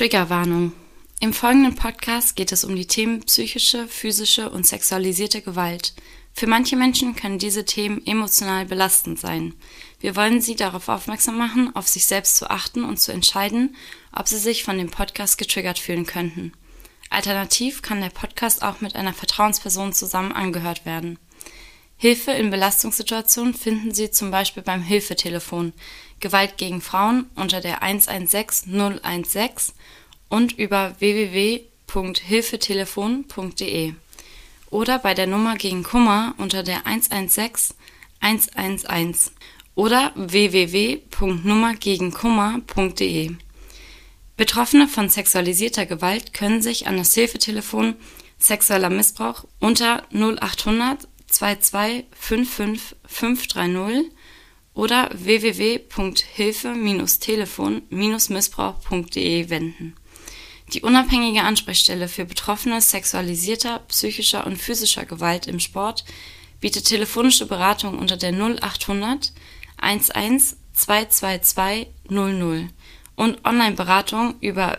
Triggerwarnung. Im folgenden Podcast geht es um die Themen psychische, physische und sexualisierte Gewalt. Für manche Menschen können diese Themen emotional belastend sein. Wir wollen Sie darauf aufmerksam machen, auf sich selbst zu achten und zu entscheiden, ob Sie sich von dem Podcast getriggert fühlen könnten. Alternativ kann der Podcast auch mit einer Vertrauensperson zusammen angehört werden. Hilfe in Belastungssituationen finden Sie zum Beispiel beim Hilfetelefon. Gewalt gegen Frauen unter der 116 016 und über www.hilfetelefon.de oder bei der Nummer gegen Kummer unter der 116 111 oder www.nummergegenkummer.de. Betroffene von sexualisierter Gewalt können sich an das Hilfetelefon Sexueller Missbrauch unter 0800 22 55 530 oder www.hilfe-telefon-missbrauch.de wenden. Die unabhängige Ansprechstelle für Betroffene sexualisierter, psychischer und physischer Gewalt im Sport bietet telefonische Beratung unter der 0800 11 222 00 und Online-Beratung über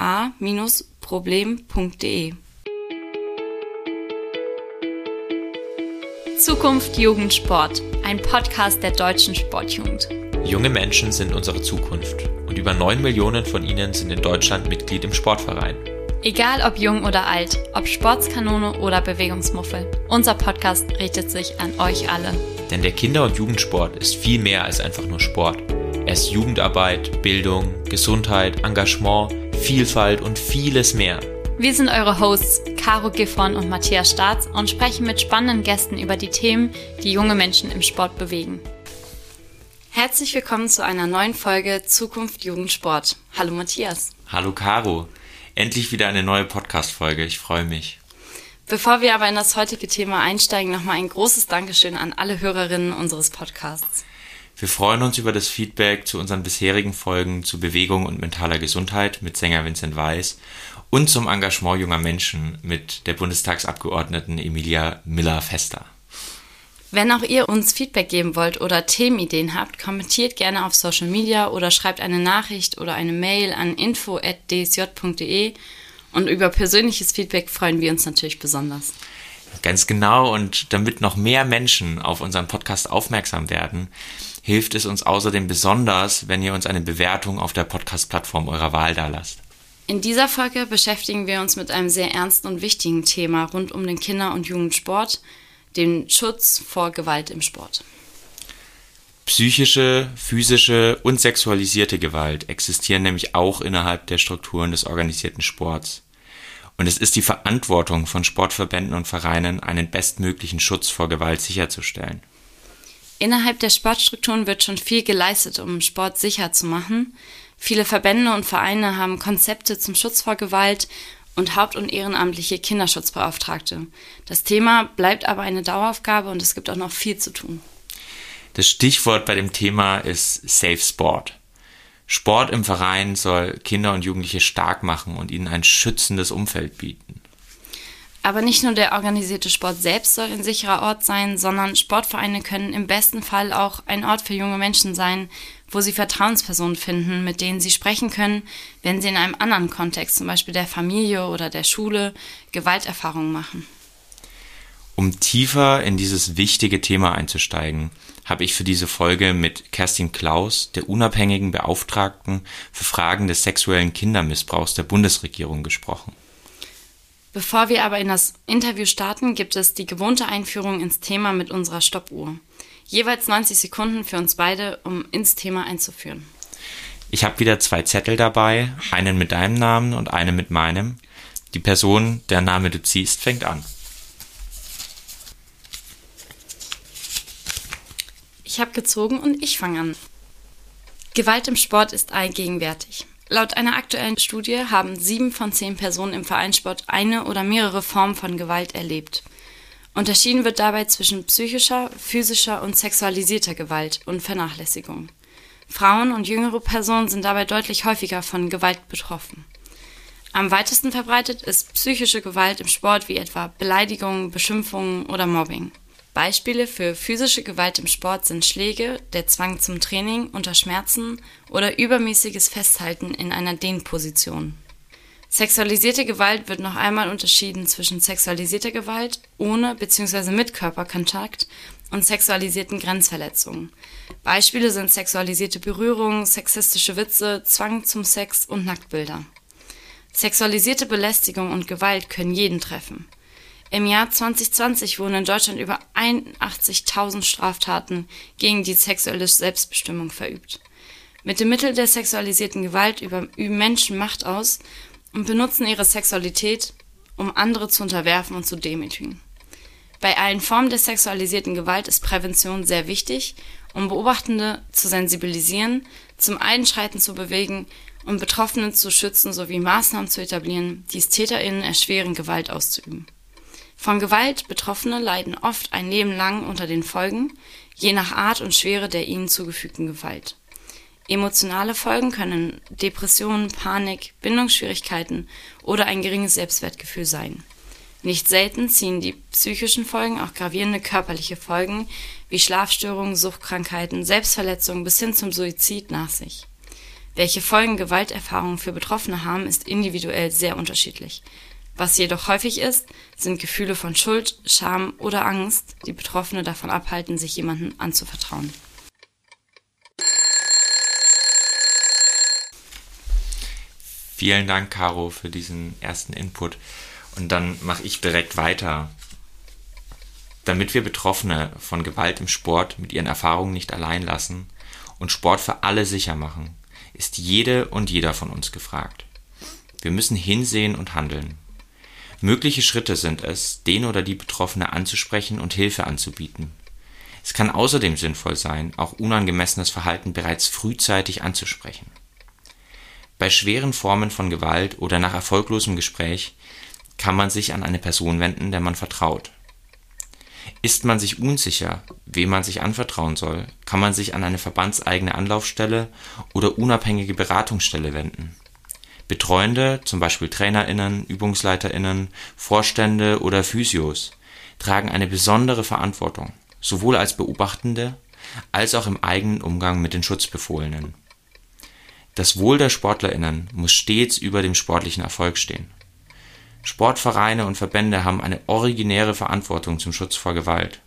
www.safe-sport.not-a-problem.de. Zukunft Jugend Sport, ein Podcast der deutschen Sportjugend. Junge Menschen sind unsere Zukunft und über 9 Millionen von ihnen sind in Deutschland Mitglied im Sportverein. Egal ob jung oder alt, ob Sportskanone oder Bewegungsmuffel, unser Podcast richtet sich an euch alle. Denn der Kinder- und Jugendsport ist viel mehr als einfach nur Sport. Er ist Jugendarbeit, Bildung, Gesundheit, Engagement, Vielfalt und vieles mehr. Wir sind eure Hosts Caro Giffon und Matthias Staats und sprechen mit spannenden Gästen über die Themen, die junge Menschen im Sport bewegen. Herzlich willkommen zu einer neuen Folge Zukunft Jugendsport. Hallo Matthias. Hallo Caro. Endlich wieder eine neue Podcast-Folge. Ich freue mich. Bevor wir aber in das heutige Thema einsteigen, nochmal ein großes Dankeschön an alle Hörerinnen unseres Podcasts. Wir freuen uns über das Feedback zu unseren bisherigen Folgen zu Bewegung und mentaler Gesundheit mit Sänger Vincent Weiss und zum Engagement junger Menschen mit der Bundestagsabgeordneten Emilia Miller-Fester. Wenn auch ihr uns Feedback geben wollt oder Themenideen habt, kommentiert gerne auf Social Media oder schreibt eine Nachricht oder eine Mail an info.dsj.de und über persönliches Feedback freuen wir uns natürlich besonders. Ganz genau und damit noch mehr Menschen auf unseren Podcast aufmerksam werden, hilft es uns außerdem besonders, wenn ihr uns eine Bewertung auf der Podcast-Plattform eurer Wahl dalasst. In dieser Folge beschäftigen wir uns mit einem sehr ernsten und wichtigen Thema rund um den Kinder- und Jugendsport, den Schutz vor Gewalt im Sport. Psychische, physische und sexualisierte Gewalt existieren nämlich auch innerhalb der Strukturen des organisierten Sports. Und es ist die Verantwortung von Sportverbänden und Vereinen, einen bestmöglichen Schutz vor Gewalt sicherzustellen. Innerhalb der Sportstrukturen wird schon viel geleistet, um Sport sicher zu machen. Viele Verbände und Vereine haben Konzepte zum Schutz vor Gewalt und haupt- und ehrenamtliche Kinderschutzbeauftragte. Das Thema bleibt aber eine Daueraufgabe und es gibt auch noch viel zu tun. Das Stichwort bei dem Thema ist Safe Sport. Sport im Verein soll Kinder und Jugendliche stark machen und ihnen ein schützendes Umfeld bieten. Aber nicht nur der organisierte Sport selbst soll ein sicherer Ort sein, sondern Sportvereine können im besten Fall auch ein Ort für junge Menschen sein, wo sie Vertrauenspersonen finden, mit denen sie sprechen können, wenn sie in einem anderen Kontext, zum Beispiel der Familie oder der Schule, Gewalterfahrungen machen. Um tiefer in dieses wichtige Thema einzusteigen, habe ich für diese Folge mit Kerstin Klaus, der unabhängigen Beauftragten für Fragen des sexuellen Kindermissbrauchs der Bundesregierung, gesprochen. Bevor wir aber in das Interview starten, gibt es die gewohnte Einführung ins Thema mit unserer Stoppuhr. Jeweils 90 Sekunden für uns beide, um ins Thema einzuführen. Ich habe wieder zwei Zettel dabei, einen mit deinem Namen und einen mit meinem. Die Person, der Name du ziehst, fängt an. Ich habe gezogen und ich fange an. Gewalt im Sport ist allgegenwärtig. Laut einer aktuellen Studie haben sieben von zehn Personen im Vereinssport eine oder mehrere Formen von Gewalt erlebt. Unterschieden wird dabei zwischen psychischer, physischer und sexualisierter Gewalt und Vernachlässigung. Frauen und jüngere Personen sind dabei deutlich häufiger von Gewalt betroffen. Am weitesten verbreitet ist psychische Gewalt im Sport wie etwa Beleidigungen, Beschimpfungen oder Mobbing. Beispiele für physische Gewalt im Sport sind Schläge, der Zwang zum Training unter Schmerzen oder übermäßiges Festhalten in einer Dehnposition. Sexualisierte Gewalt wird noch einmal unterschieden zwischen sexualisierter Gewalt ohne bzw. mit Körperkontakt und sexualisierten Grenzverletzungen. Beispiele sind sexualisierte Berührung, sexistische Witze, Zwang zum Sex und Nacktbilder. Sexualisierte Belästigung und Gewalt können jeden treffen. Im Jahr 2020 wurden in Deutschland über 81.000 Straftaten gegen die sexuelle Selbstbestimmung verübt. Mit dem Mittel der sexualisierten Gewalt üben Menschen Macht aus und benutzen ihre Sexualität, um andere zu unterwerfen und zu demütigen. Bei allen Formen der sexualisierten Gewalt ist Prävention sehr wichtig, um Beobachtende zu sensibilisieren, zum Einschreiten zu bewegen und Betroffene zu schützen sowie Maßnahmen zu etablieren, die es TäterInnen erschweren, Gewalt auszuüben. Von Gewalt Betroffene leiden oft ein Leben lang unter den Folgen, je nach Art und Schwere der ihnen zugefügten Gewalt. Emotionale Folgen können Depressionen, Panik, Bindungsschwierigkeiten oder ein geringes Selbstwertgefühl sein. Nicht selten ziehen die psychischen Folgen auch gravierende körperliche Folgen wie Schlafstörungen, Suchtkrankheiten, Selbstverletzungen bis hin zum Suizid nach sich. Welche Folgen Gewalterfahrungen für Betroffene haben, ist individuell sehr unterschiedlich. Was jedoch häufig ist, sind Gefühle von Schuld, Scham oder Angst, die Betroffene davon abhalten, sich jemandem anzuvertrauen. Vielen Dank, Caro, für diesen ersten Input. Und dann mache ich direkt weiter. Damit wir Betroffene von Gewalt im Sport mit ihren Erfahrungen nicht allein lassen und Sport für alle sicher machen, ist jede und jeder von uns gefragt. Wir müssen hinsehen und handeln. Mögliche Schritte sind es, den oder die Betroffene anzusprechen und Hilfe anzubieten. Es kann außerdem sinnvoll sein, auch unangemessenes Verhalten bereits frühzeitig anzusprechen. Bei schweren Formen von Gewalt oder nach erfolglosem Gespräch kann man sich an eine Person wenden, der man vertraut. Ist man sich unsicher, wem man sich anvertrauen soll, kann man sich an eine verbandseigene Anlaufstelle oder unabhängige Beratungsstelle wenden. Betreuende, zum Beispiel TrainerInnen, ÜbungsleiterInnen, Vorstände oder Physios, tragen eine besondere Verantwortung, sowohl als Beobachtende als auch im eigenen Umgang mit den Schutzbefohlenen. Das Wohl der SportlerInnen muss stets über dem sportlichen Erfolg stehen. Sportvereine und Verbände haben eine originäre Verantwortung zum Schutz vor Gewalt.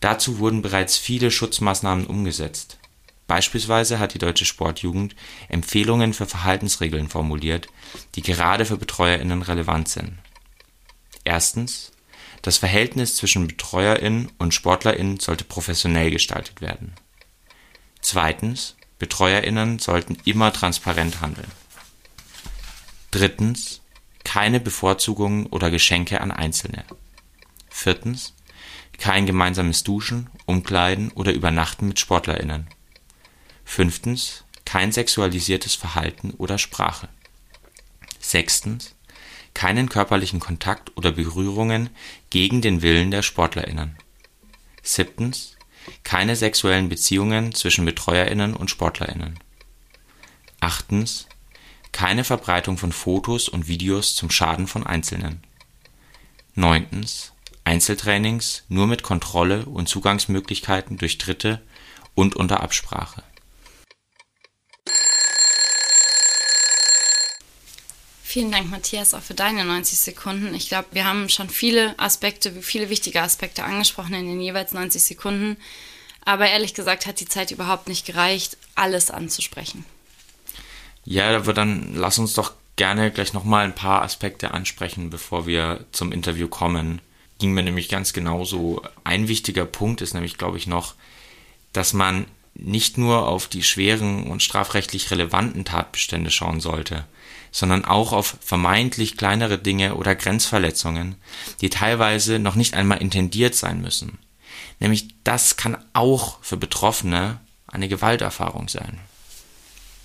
Dazu wurden bereits viele Schutzmaßnahmen umgesetzt. Beispielsweise hat die Deutsche Sportjugend Empfehlungen für Verhaltensregeln formuliert, die gerade für BetreuerInnen relevant sind. Erstens Das Verhältnis zwischen BetreuerInnen und SportlerInnen sollte professionell gestaltet werden. Zweitens BetreuerInnen sollten immer transparent handeln. Drittens. Keine Bevorzugungen oder Geschenke an Einzelne. Viertens. Kein gemeinsames Duschen, Umkleiden oder Übernachten mit SportlerInnen. Fünftens. Kein sexualisiertes Verhalten oder Sprache. Sechstens. Keinen körperlichen Kontakt oder Berührungen gegen den Willen der SportlerInnen. Siebtens keine sexuellen Beziehungen zwischen BetreuerInnen und SportlerInnen. Achtens. Keine Verbreitung von Fotos und Videos zum Schaden von Einzelnen. Neuntens. Einzeltrainings nur mit Kontrolle und Zugangsmöglichkeiten durch Dritte und unter Absprache Vielen Dank, Matthias, auch für deine 90 Sekunden. Ich glaube, wir haben schon viele Aspekte, viele wichtige Aspekte angesprochen in den jeweils 90 Sekunden. Aber ehrlich gesagt hat die Zeit überhaupt nicht gereicht, alles anzusprechen. Ja, aber dann lass uns doch gerne gleich nochmal ein paar Aspekte ansprechen, bevor wir zum Interview kommen. Ging mir nämlich ganz genauso. Ein wichtiger Punkt ist nämlich, glaube ich, noch, dass man nicht nur auf die schweren und strafrechtlich relevanten Tatbestände schauen sollte, sondern auch auf vermeintlich kleinere Dinge oder Grenzverletzungen, die teilweise noch nicht einmal intendiert sein müssen. Nämlich das kann auch für Betroffene eine Gewalterfahrung sein.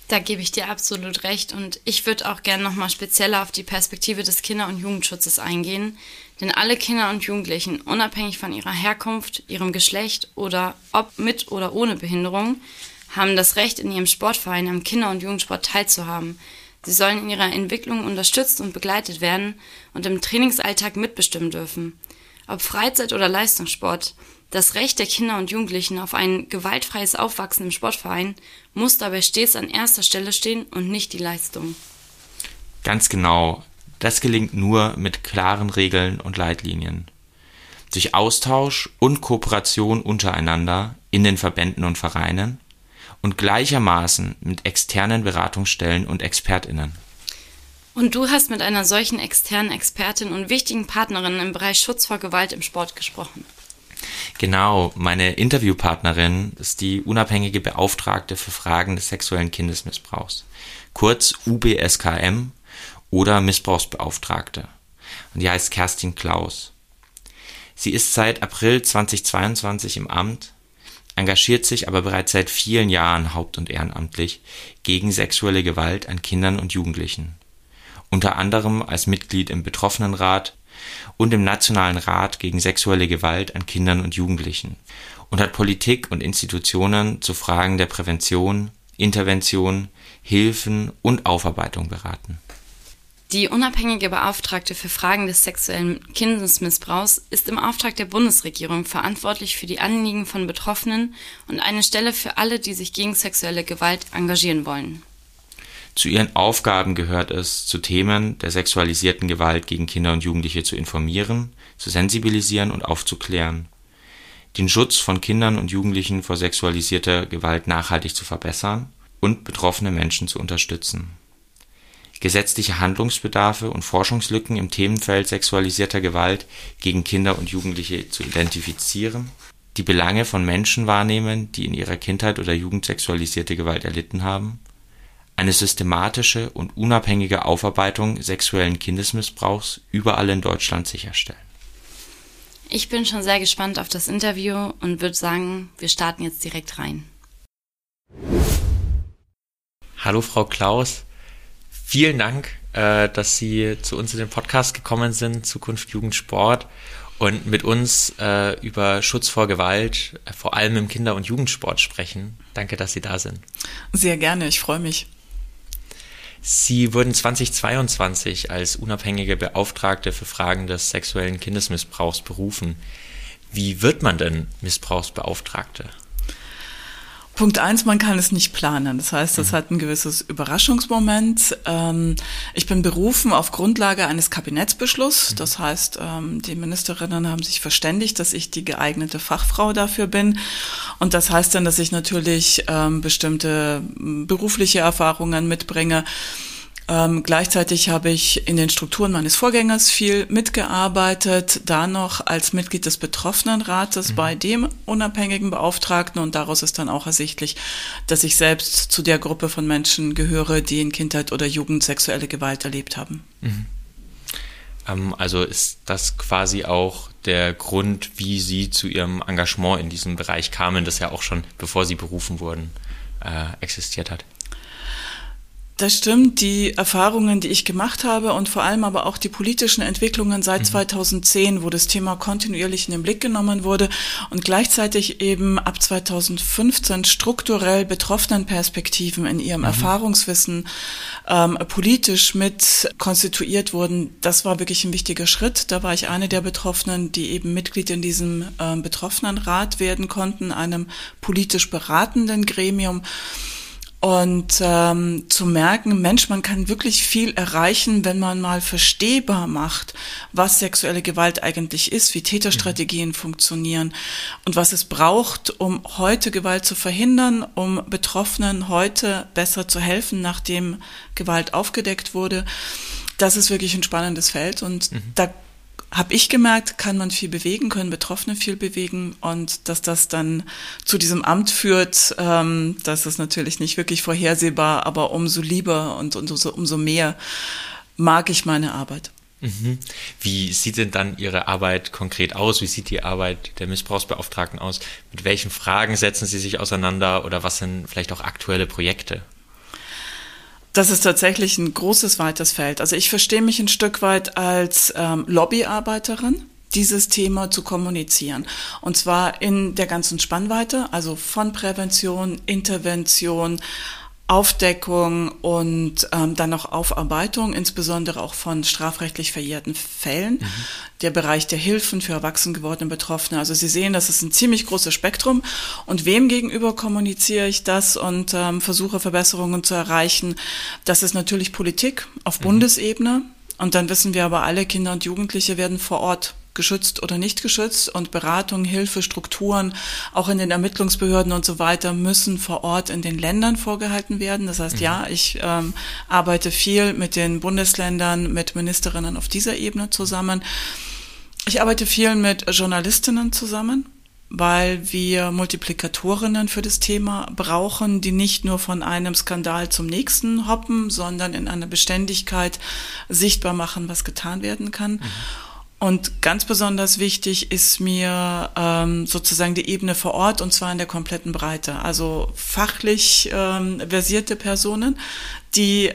Da gebe ich dir absolut recht und ich würde auch gerne nochmal spezieller auf die Perspektive des Kinder- und Jugendschutzes eingehen, denn alle Kinder und Jugendlichen, unabhängig von ihrer Herkunft, ihrem Geschlecht oder ob mit oder ohne Behinderung, haben das Recht, in ihrem Sportverein am Kinder- und Jugendsport teilzuhaben, Sie sollen in ihrer Entwicklung unterstützt und begleitet werden und im Trainingsalltag mitbestimmen dürfen. Ob Freizeit oder Leistungssport, das Recht der Kinder und Jugendlichen auf ein gewaltfreies Aufwachsen im Sportverein muss dabei stets an erster Stelle stehen und nicht die Leistung. Ganz genau. Das gelingt nur mit klaren Regeln und Leitlinien. Durch Austausch und Kooperation untereinander in den Verbänden und Vereinen und gleichermaßen mit externen Beratungsstellen und Expertinnen. Und du hast mit einer solchen externen Expertin und wichtigen Partnerin im Bereich Schutz vor Gewalt im Sport gesprochen. Genau, meine Interviewpartnerin ist die unabhängige Beauftragte für Fragen des sexuellen Kindesmissbrauchs, kurz UBSKM oder Missbrauchsbeauftragte. Und die heißt Kerstin Klaus. Sie ist seit April 2022 im Amt, engagiert sich aber bereits seit vielen Jahren haupt- und ehrenamtlich gegen sexuelle Gewalt an Kindern und Jugendlichen. Unter anderem als Mitglied im Betroffenenrat und im Nationalen Rat gegen sexuelle Gewalt an Kindern und Jugendlichen und hat Politik und Institutionen zu Fragen der Prävention, Intervention, Hilfen und Aufarbeitung beraten. Die unabhängige Beauftragte für Fragen des sexuellen Kindesmissbrauchs ist im Auftrag der Bundesregierung verantwortlich für die Anliegen von Betroffenen und eine Stelle für alle, die sich gegen sexuelle Gewalt engagieren wollen. Zu ihren Aufgaben gehört es, zu Themen der sexualisierten Gewalt gegen Kinder und Jugendliche zu informieren, zu sensibilisieren und aufzuklären, den Schutz von Kindern und Jugendlichen vor sexualisierter Gewalt nachhaltig zu verbessern und betroffene Menschen zu unterstützen. Gesetzliche Handlungsbedarfe und Forschungslücken im Themenfeld sexualisierter Gewalt gegen Kinder und Jugendliche zu identifizieren, die Belange von Menschen wahrnehmen, die in ihrer Kindheit oder Jugend sexualisierte Gewalt erlitten haben eine systematische und unabhängige Aufarbeitung sexuellen Kindesmissbrauchs überall in Deutschland sicherstellen. Ich bin schon sehr gespannt auf das Interview und würde sagen, wir starten jetzt direkt rein. Hallo Frau Klaus, vielen Dank, äh, dass Sie zu uns in den Podcast gekommen sind, Zukunft Jugend Sport und mit uns äh, über Schutz vor Gewalt, vor allem im Kinder- und Jugendsport sprechen. Danke, dass Sie da sind. Sehr gerne, ich freue mich. Sie wurden 2022 als unabhängige Beauftragte für Fragen des sexuellen Kindesmissbrauchs berufen. Wie wird man denn Missbrauchsbeauftragte? Punkt eins, man kann es nicht planen. Das heißt, das mhm. hat ein gewisses Überraschungsmoment. Ähm, ich bin berufen auf Grundlage eines Kabinettsbeschlusses. Mhm. Das heißt, ähm, die Ministerinnen haben sich verständigt, dass ich die geeignete Fachfrau dafür bin. Und das heißt dann, dass ich natürlich ähm, bestimmte berufliche Erfahrungen mitbringe ähm, gleichzeitig habe ich in den Strukturen meines Vorgängers viel mitgearbeitet, da noch als Mitglied des Betroffenenrates mhm. bei dem unabhängigen Beauftragten und daraus ist dann auch ersichtlich, dass ich selbst zu der Gruppe von Menschen gehöre, die in Kindheit oder Jugend sexuelle Gewalt erlebt haben. Mhm. Ähm, also ist das quasi auch der Grund, wie Sie zu Ihrem Engagement in diesem Bereich kamen, das ja auch schon, bevor Sie berufen wurden, äh, existiert hat? Das stimmt. Die Erfahrungen, die ich gemacht habe und vor allem aber auch die politischen Entwicklungen seit mhm. 2010, wo das Thema kontinuierlich in den Blick genommen wurde und gleichzeitig eben ab 2015 strukturell betroffenen Perspektiven in ihrem mhm. Erfahrungswissen ähm, politisch mit konstituiert wurden, das war wirklich ein wichtiger Schritt. Da war ich eine der Betroffenen, die eben Mitglied in diesem ähm, Betroffenenrat werden konnten, einem politisch beratenden Gremium und ähm, zu merken, Mensch, man kann wirklich viel erreichen, wenn man mal verstehbar macht, was sexuelle Gewalt eigentlich ist, wie Täterstrategien mhm. funktionieren und was es braucht, um heute Gewalt zu verhindern, um Betroffenen heute besser zu helfen, nachdem Gewalt aufgedeckt wurde. Das ist wirklich ein spannendes Feld und mhm. da habe ich gemerkt, kann man viel bewegen, können Betroffene viel bewegen und dass das dann zu diesem Amt führt, ähm, das ist natürlich nicht wirklich vorhersehbar, aber umso lieber und, und umso, umso mehr mag ich meine Arbeit. Mhm. Wie sieht denn dann Ihre Arbeit konkret aus? Wie sieht die Arbeit der Missbrauchsbeauftragten aus? Mit welchen Fragen setzen Sie sich auseinander oder was sind vielleicht auch aktuelle Projekte? Das ist tatsächlich ein großes, weites Feld. Also ich verstehe mich ein Stück weit als ähm, Lobbyarbeiterin dieses Thema zu kommunizieren. Und zwar in der ganzen Spannweite, also von Prävention, Intervention, Aufdeckung und ähm, dann auch Aufarbeitung, insbesondere auch von strafrechtlich verjährten Fällen. Mhm. Der Bereich der Hilfen für erwachsen gewordene Betroffene. Also Sie sehen, das ist ein ziemlich großes Spektrum. Und wem gegenüber kommuniziere ich das und ähm, versuche Verbesserungen zu erreichen? Das ist natürlich Politik auf mhm. Bundesebene. Und dann wissen wir aber alle, Kinder und Jugendliche werden vor Ort geschützt oder nicht geschützt und Beratung, Hilfe, Strukturen, auch in den Ermittlungsbehörden und so weiter müssen vor Ort in den Ländern vorgehalten werden. Das heißt, mhm. ja, ich ähm, arbeite viel mit den Bundesländern, mit Ministerinnen auf dieser Ebene zusammen. Ich arbeite viel mit Journalistinnen zusammen weil wir Multiplikatorinnen für das Thema brauchen, die nicht nur von einem Skandal zum nächsten hoppen, sondern in einer Beständigkeit sichtbar machen, was getan werden kann. Mhm. Und ganz besonders wichtig ist mir ähm, sozusagen die Ebene vor Ort und zwar in der kompletten Breite. Also fachlich ähm, versierte Personen, die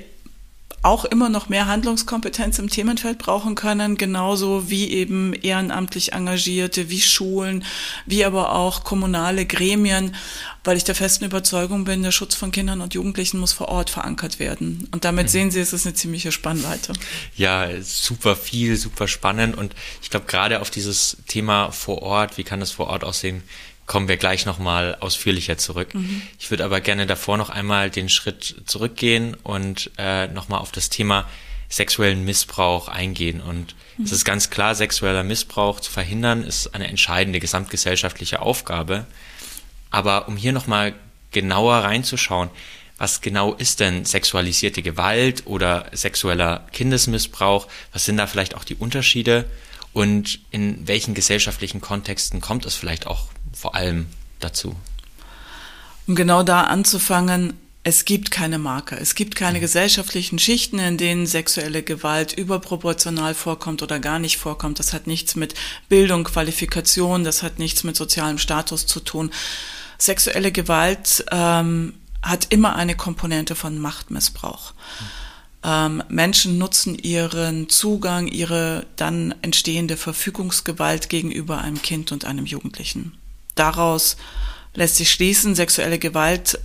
auch immer noch mehr Handlungskompetenz im Themenfeld brauchen können, genauso wie eben ehrenamtlich Engagierte, wie Schulen, wie aber auch kommunale Gremien, weil ich der festen Überzeugung bin, der Schutz von Kindern und Jugendlichen muss vor Ort verankert werden. Und damit mhm. sehen Sie, es ist eine ziemliche Spannweite. Ja, super viel, super spannend. Und ich glaube, gerade auf dieses Thema vor Ort, wie kann das vor Ort aussehen, kommen wir gleich nochmal ausführlicher zurück. Mhm. Ich würde aber gerne davor noch einmal den Schritt zurückgehen und äh, nochmal auf das Thema sexuellen Missbrauch eingehen. Und mhm. es ist ganz klar, sexueller Missbrauch zu verhindern, ist eine entscheidende gesamtgesellschaftliche Aufgabe. Aber um hier nochmal genauer reinzuschauen, was genau ist denn sexualisierte Gewalt oder sexueller Kindesmissbrauch? Was sind da vielleicht auch die Unterschiede? Und in welchen gesellschaftlichen Kontexten kommt es vielleicht auch vor allem dazu? Um genau da anzufangen, es gibt keine Marke. Es gibt keine mhm. gesellschaftlichen Schichten, in denen sexuelle Gewalt überproportional vorkommt oder gar nicht vorkommt. Das hat nichts mit Bildung, Qualifikation, das hat nichts mit sozialem Status zu tun. Sexuelle Gewalt ähm, hat immer eine Komponente von Machtmissbrauch. Ähm, Menschen nutzen ihren Zugang, ihre dann entstehende Verfügungsgewalt gegenüber einem Kind und einem Jugendlichen. Daraus lässt sich schließen, sexuelle Gewalt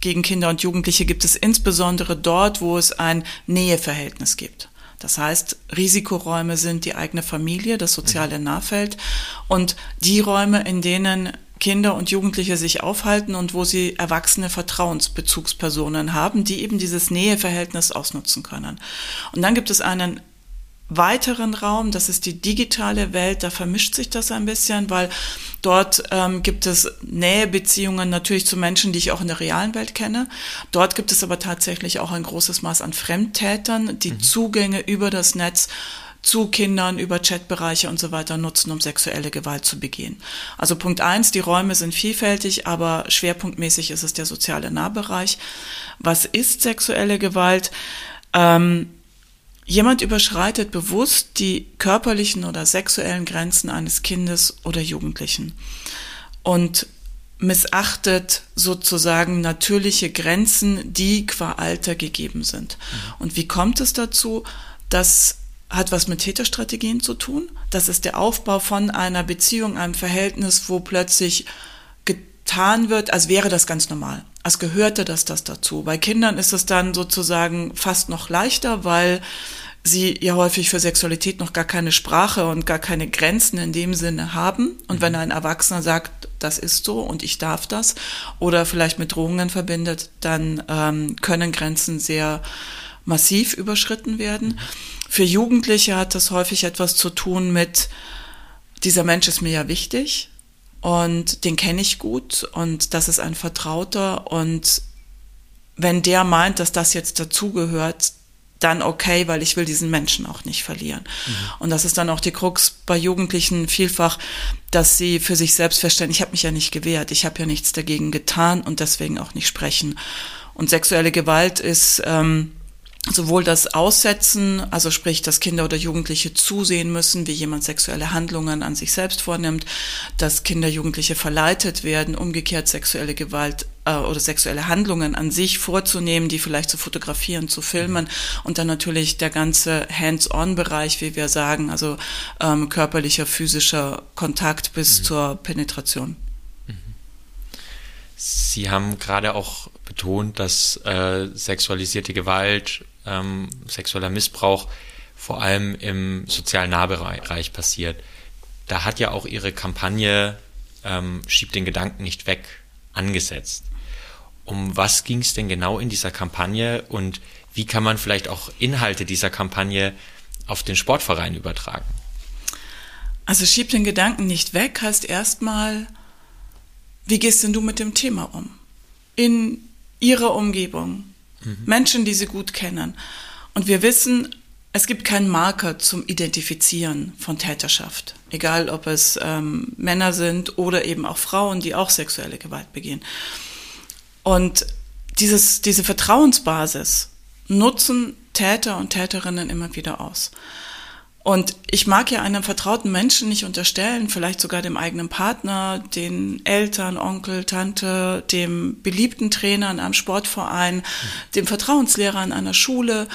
gegen Kinder und Jugendliche gibt es insbesondere dort, wo es ein Näheverhältnis gibt. Das heißt, Risikoräume sind die eigene Familie, das soziale mhm. Nahfeld und die Räume, in denen Kinder und Jugendliche sich aufhalten und wo sie erwachsene Vertrauensbezugspersonen haben, die eben dieses Näheverhältnis ausnutzen können. Und dann gibt es einen weiteren Raum, das ist die digitale Welt, da vermischt sich das ein bisschen, weil dort ähm, gibt es Nähebeziehungen natürlich zu Menschen, die ich auch in der realen Welt kenne. Dort gibt es aber tatsächlich auch ein großes Maß an Fremdtätern, die mhm. Zugänge über das Netz zu Kindern über Chatbereiche und so weiter nutzen, um sexuelle Gewalt zu begehen. Also Punkt eins, die Räume sind vielfältig, aber schwerpunktmäßig ist es der soziale Nahbereich. Was ist sexuelle Gewalt? Ähm, Jemand überschreitet bewusst die körperlichen oder sexuellen Grenzen eines Kindes oder Jugendlichen und missachtet sozusagen natürliche Grenzen, die qua Alter gegeben sind. Mhm. Und wie kommt es dazu? Das hat was mit Täterstrategien zu tun. Das ist der Aufbau von einer Beziehung, einem Verhältnis, wo plötzlich getan wird, als wäre das ganz normal. Als gehörte das das dazu. Bei Kindern ist es dann sozusagen fast noch leichter, weil sie ja häufig für Sexualität noch gar keine Sprache und gar keine Grenzen in dem Sinne haben. Und wenn mhm. ein Erwachsener sagt, das ist so und ich darf das, oder vielleicht mit Drohungen verbindet, dann ähm, können Grenzen sehr massiv überschritten werden. Mhm. Für Jugendliche hat das häufig etwas zu tun mit, dieser Mensch ist mir ja wichtig und den kenne ich gut und das ist ein Vertrauter und wenn der meint, dass das jetzt dazugehört, dann okay, weil ich will diesen Menschen auch nicht verlieren. Mhm. Und das ist dann auch die Krux bei Jugendlichen vielfach, dass sie für sich selbst feststellen, ich habe mich ja nicht gewehrt, ich habe ja nichts dagegen getan und deswegen auch nicht sprechen. Und sexuelle Gewalt ist ähm, sowohl das Aussetzen, also sprich, dass Kinder oder Jugendliche zusehen müssen, wie jemand sexuelle Handlungen an sich selbst vornimmt, dass Kinder, Jugendliche verleitet werden, umgekehrt sexuelle Gewalt äh, oder sexuelle Handlungen an sich vorzunehmen, die vielleicht zu fotografieren, zu filmen und dann natürlich der ganze Hands-on-Bereich, wie wir sagen, also ähm, körperlicher, physischer Kontakt bis mhm. zur Penetration. Mhm Sie haben gerade auch betont, dass äh, sexualisierte Gewalt, ähm, sexueller Missbrauch vor allem im sozialen Nahbereich passiert. Da hat ja auch Ihre Kampagne ähm, Schiebt den Gedanken nicht weg angesetzt. Um was ging es denn genau in dieser Kampagne und wie kann man vielleicht auch Inhalte dieser Kampagne auf den Sportverein übertragen? Also schieb den Gedanken nicht weg heißt erstmal, wie gehst denn du mit dem Thema um? In ihrer Umgebung, mhm. Menschen, die sie gut kennen. Und wir wissen, es gibt keinen Marker zum Identifizieren von Täterschaft, egal ob es ähm, Männer sind oder eben auch Frauen, die auch sexuelle Gewalt begehen. Und dieses, diese Vertrauensbasis nutzen Täter und Täterinnen immer wieder aus. Und ich mag ja einem vertrauten Menschen nicht unterstellen, vielleicht sogar dem eigenen Partner, den Eltern, Onkel, Tante, dem beliebten Trainer in einem Sportverein, dem Vertrauenslehrer in einer Schule,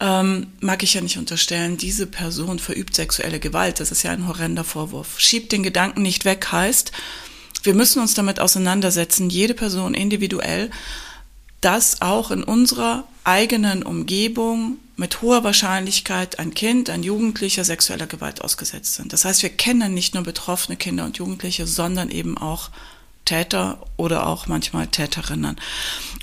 ähm, mag ich ja nicht unterstellen, diese Person verübt sexuelle Gewalt. Das ist ja ein horrender Vorwurf. Schiebt den Gedanken nicht weg heißt, wir müssen uns damit auseinandersetzen, jede Person individuell, dass auch in unserer eigenen Umgebung mit hoher Wahrscheinlichkeit ein Kind, ein Jugendlicher sexueller Gewalt ausgesetzt sind. Das heißt, wir kennen nicht nur betroffene Kinder und Jugendliche, sondern eben auch Täter oder auch manchmal Täterinnen.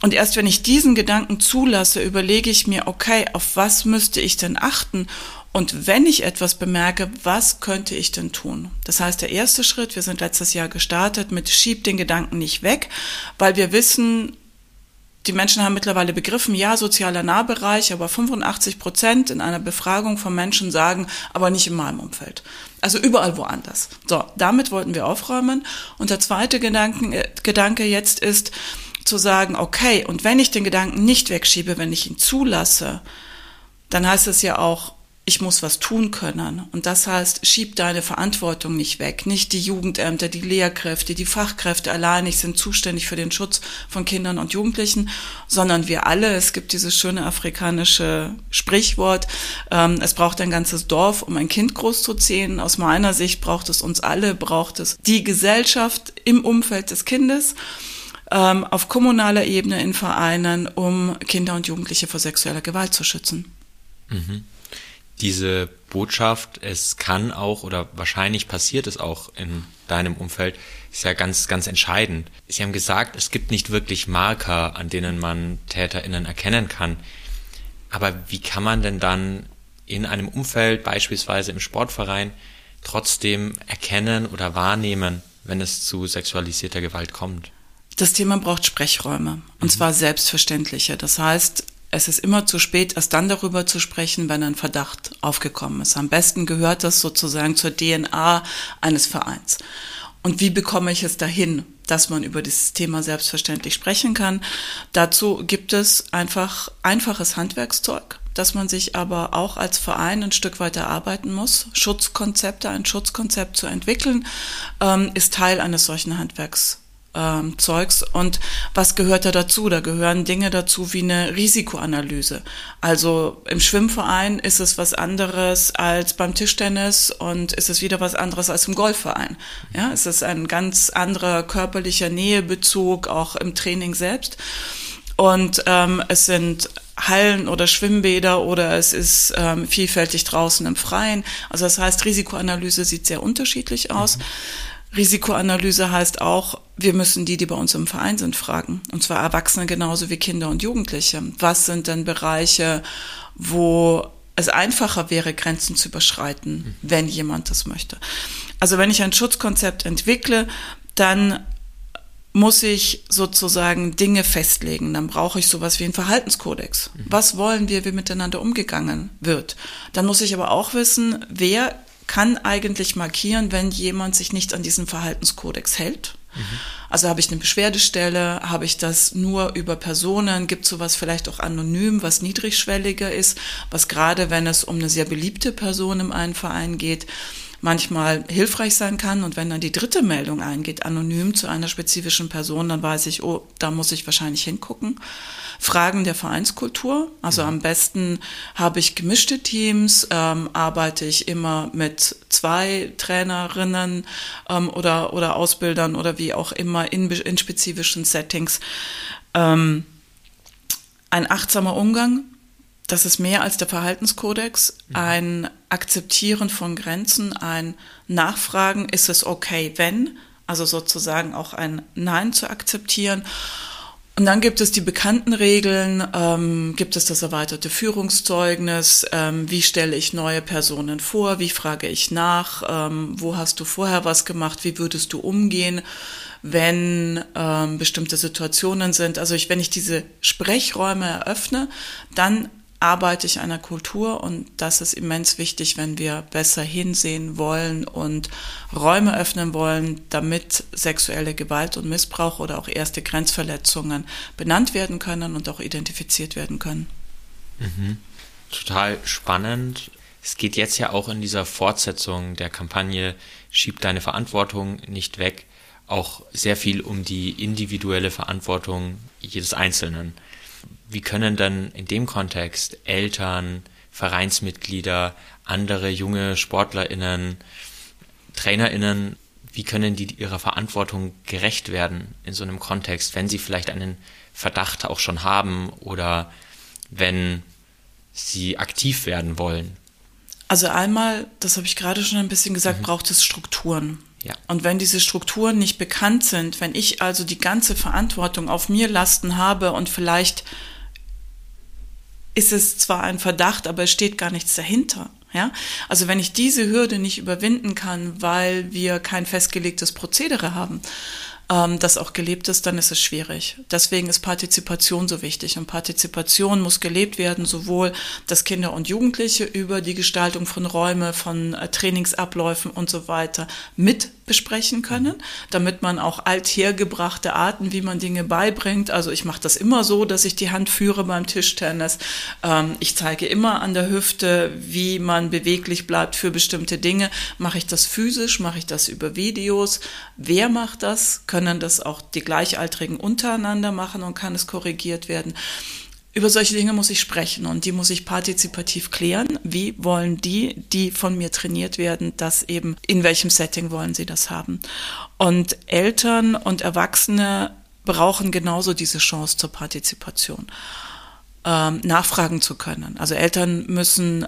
Und erst wenn ich diesen Gedanken zulasse, überlege ich mir, okay, auf was müsste ich denn achten? Und wenn ich etwas bemerke, was könnte ich denn tun? Das heißt, der erste Schritt, wir sind letztes Jahr gestartet mit Schieb den Gedanken nicht weg, weil wir wissen, die Menschen haben mittlerweile begriffen, ja, sozialer Nahbereich, aber 85 Prozent in einer Befragung von Menschen sagen, aber nicht in meinem Umfeld. Also überall woanders. So, damit wollten wir aufräumen. Und der zweite Gedanken, äh, Gedanke jetzt ist zu sagen, okay, und wenn ich den Gedanken nicht wegschiebe, wenn ich ihn zulasse, dann heißt es ja auch, ich muss was tun können. Und das heißt, schieb deine Verantwortung nicht weg. Nicht die Jugendämter, die Lehrkräfte, die Fachkräfte alleinig sind zuständig für den Schutz von Kindern und Jugendlichen, sondern wir alle. Es gibt dieses schöne afrikanische Sprichwort, ähm, es braucht ein ganzes Dorf, um ein Kind großzuziehen. Aus meiner Sicht braucht es uns alle, braucht es die Gesellschaft im Umfeld des Kindes ähm, auf kommunaler Ebene in Vereinen, um Kinder und Jugendliche vor sexueller Gewalt zu schützen. Mhm diese Botschaft, es kann auch oder wahrscheinlich passiert es auch in deinem Umfeld, ist ja ganz, ganz entscheidend. Sie haben gesagt, es gibt nicht wirklich Marker, an denen man TäterInnen erkennen kann. Aber wie kann man denn dann in einem Umfeld, beispielsweise im Sportverein, trotzdem erkennen oder wahrnehmen, wenn es zu sexualisierter Gewalt kommt? Das Thema braucht Sprechräume und mhm. zwar selbstverständliche. Das heißt, es ist immer zu spät, erst dann darüber zu sprechen, wenn ein Verdacht aufgekommen ist. Am besten gehört das sozusagen zur DNA eines Vereins. Und wie bekomme ich es dahin, dass man über dieses Thema selbstverständlich sprechen kann? Dazu gibt es einfach einfaches Handwerkszeug, dass man sich aber auch als Verein ein Stück weiter arbeiten muss. Schutzkonzepte, ein Schutzkonzept zu entwickeln, ähm, ist Teil eines solchen Handwerks ähm, Zeugs. Und was gehört da dazu? Da gehören Dinge dazu wie eine Risikoanalyse. Also im Schwimmverein ist es was anderes als beim Tischtennis und ist es wieder was anderes als im Golfverein. Ja, es ist ein ganz anderer körperlicher Nähebezug auch im Training selbst. Und ähm, es sind Hallen oder Schwimmbäder oder es ist ähm, vielfältig draußen im Freien. Also das heißt, Risikoanalyse sieht sehr unterschiedlich aus. Mhm. Risikoanalyse heißt auch, wir müssen die, die bei uns im Verein sind, fragen. Und zwar Erwachsene genauso wie Kinder und Jugendliche. Was sind denn Bereiche, wo es einfacher wäre, Grenzen zu überschreiten, wenn jemand das möchte? Also wenn ich ein Schutzkonzept entwickle, dann muss ich sozusagen Dinge festlegen. Dann brauche ich sowas wie einen Verhaltenskodex. Was wollen wir, wie miteinander umgegangen wird? Dann muss ich aber auch wissen, wer kann eigentlich markieren, wenn jemand sich nicht an diesen Verhaltenskodex hält. Mhm. Also habe ich eine Beschwerdestelle, habe ich das nur über Personen, gibt sowas vielleicht auch anonym, was niedrigschwelliger ist, was gerade wenn es um eine sehr beliebte Person im einen Verein geht, manchmal hilfreich sein kann. Und wenn dann die dritte Meldung eingeht, anonym zu einer spezifischen Person, dann weiß ich, oh, da muss ich wahrscheinlich hingucken. Fragen der Vereinskultur. Also am besten habe ich gemischte Teams, ähm, arbeite ich immer mit zwei Trainerinnen ähm, oder, oder Ausbildern oder wie auch immer in, in spezifischen Settings. Ähm, ein achtsamer Umgang, das ist mehr als der Verhaltenskodex, mhm. ein Akzeptieren von Grenzen, ein Nachfragen, ist es okay, wenn, also sozusagen auch ein Nein zu akzeptieren und dann gibt es die bekannten Regeln, ähm, gibt es das erweiterte Führungszeugnis, ähm, wie stelle ich neue Personen vor, wie frage ich nach, ähm, wo hast du vorher was gemacht, wie würdest du umgehen, wenn ähm, bestimmte Situationen sind. Also ich, wenn ich diese Sprechräume eröffne, dann arbeite ich einer Kultur und das ist immens wichtig, wenn wir besser hinsehen wollen und Räume öffnen wollen, damit sexuelle Gewalt und Missbrauch oder auch erste Grenzverletzungen benannt werden können und auch identifiziert werden können. Mhm. Total spannend. Es geht jetzt ja auch in dieser Fortsetzung der Kampagne Schieb deine Verantwortung nicht weg auch sehr viel um die individuelle Verantwortung jedes Einzelnen wie können dann in dem Kontext Eltern, Vereinsmitglieder, andere junge SportlerInnen, TrainerInnen, wie können die ihrer Verantwortung gerecht werden in so einem Kontext, wenn sie vielleicht einen Verdacht auch schon haben oder wenn sie aktiv werden wollen? Also einmal, das habe ich gerade schon ein bisschen gesagt, mhm. braucht es Strukturen. Ja. Und wenn diese Strukturen nicht bekannt sind, wenn ich also die ganze Verantwortung auf mir lasten habe und vielleicht ist es zwar ein Verdacht, aber es steht gar nichts dahinter. Ja, also wenn ich diese Hürde nicht überwinden kann, weil wir kein festgelegtes Prozedere haben, ähm, das auch gelebt ist, dann ist es schwierig. Deswegen ist Partizipation so wichtig. Und Partizipation muss gelebt werden, sowohl dass Kinder und Jugendliche über die Gestaltung von Räume, von äh, Trainingsabläufen und so weiter mit besprechen können, damit man auch althergebrachte Arten, wie man Dinge beibringt. Also ich mache das immer so, dass ich die Hand führe beim Tischtennis. Ähm, ich zeige immer an der Hüfte, wie man beweglich bleibt für bestimmte Dinge. Mache ich das physisch? Mache ich das über Videos? Wer macht das? Können das auch die Gleichaltrigen untereinander machen und kann es korrigiert werden? Über solche Dinge muss ich sprechen und die muss ich partizipativ klären. Wie wollen die, die von mir trainiert werden, das eben, in welchem Setting wollen sie das haben? Und Eltern und Erwachsene brauchen genauso diese Chance zur Partizipation, ähm, nachfragen zu können. Also Eltern müssen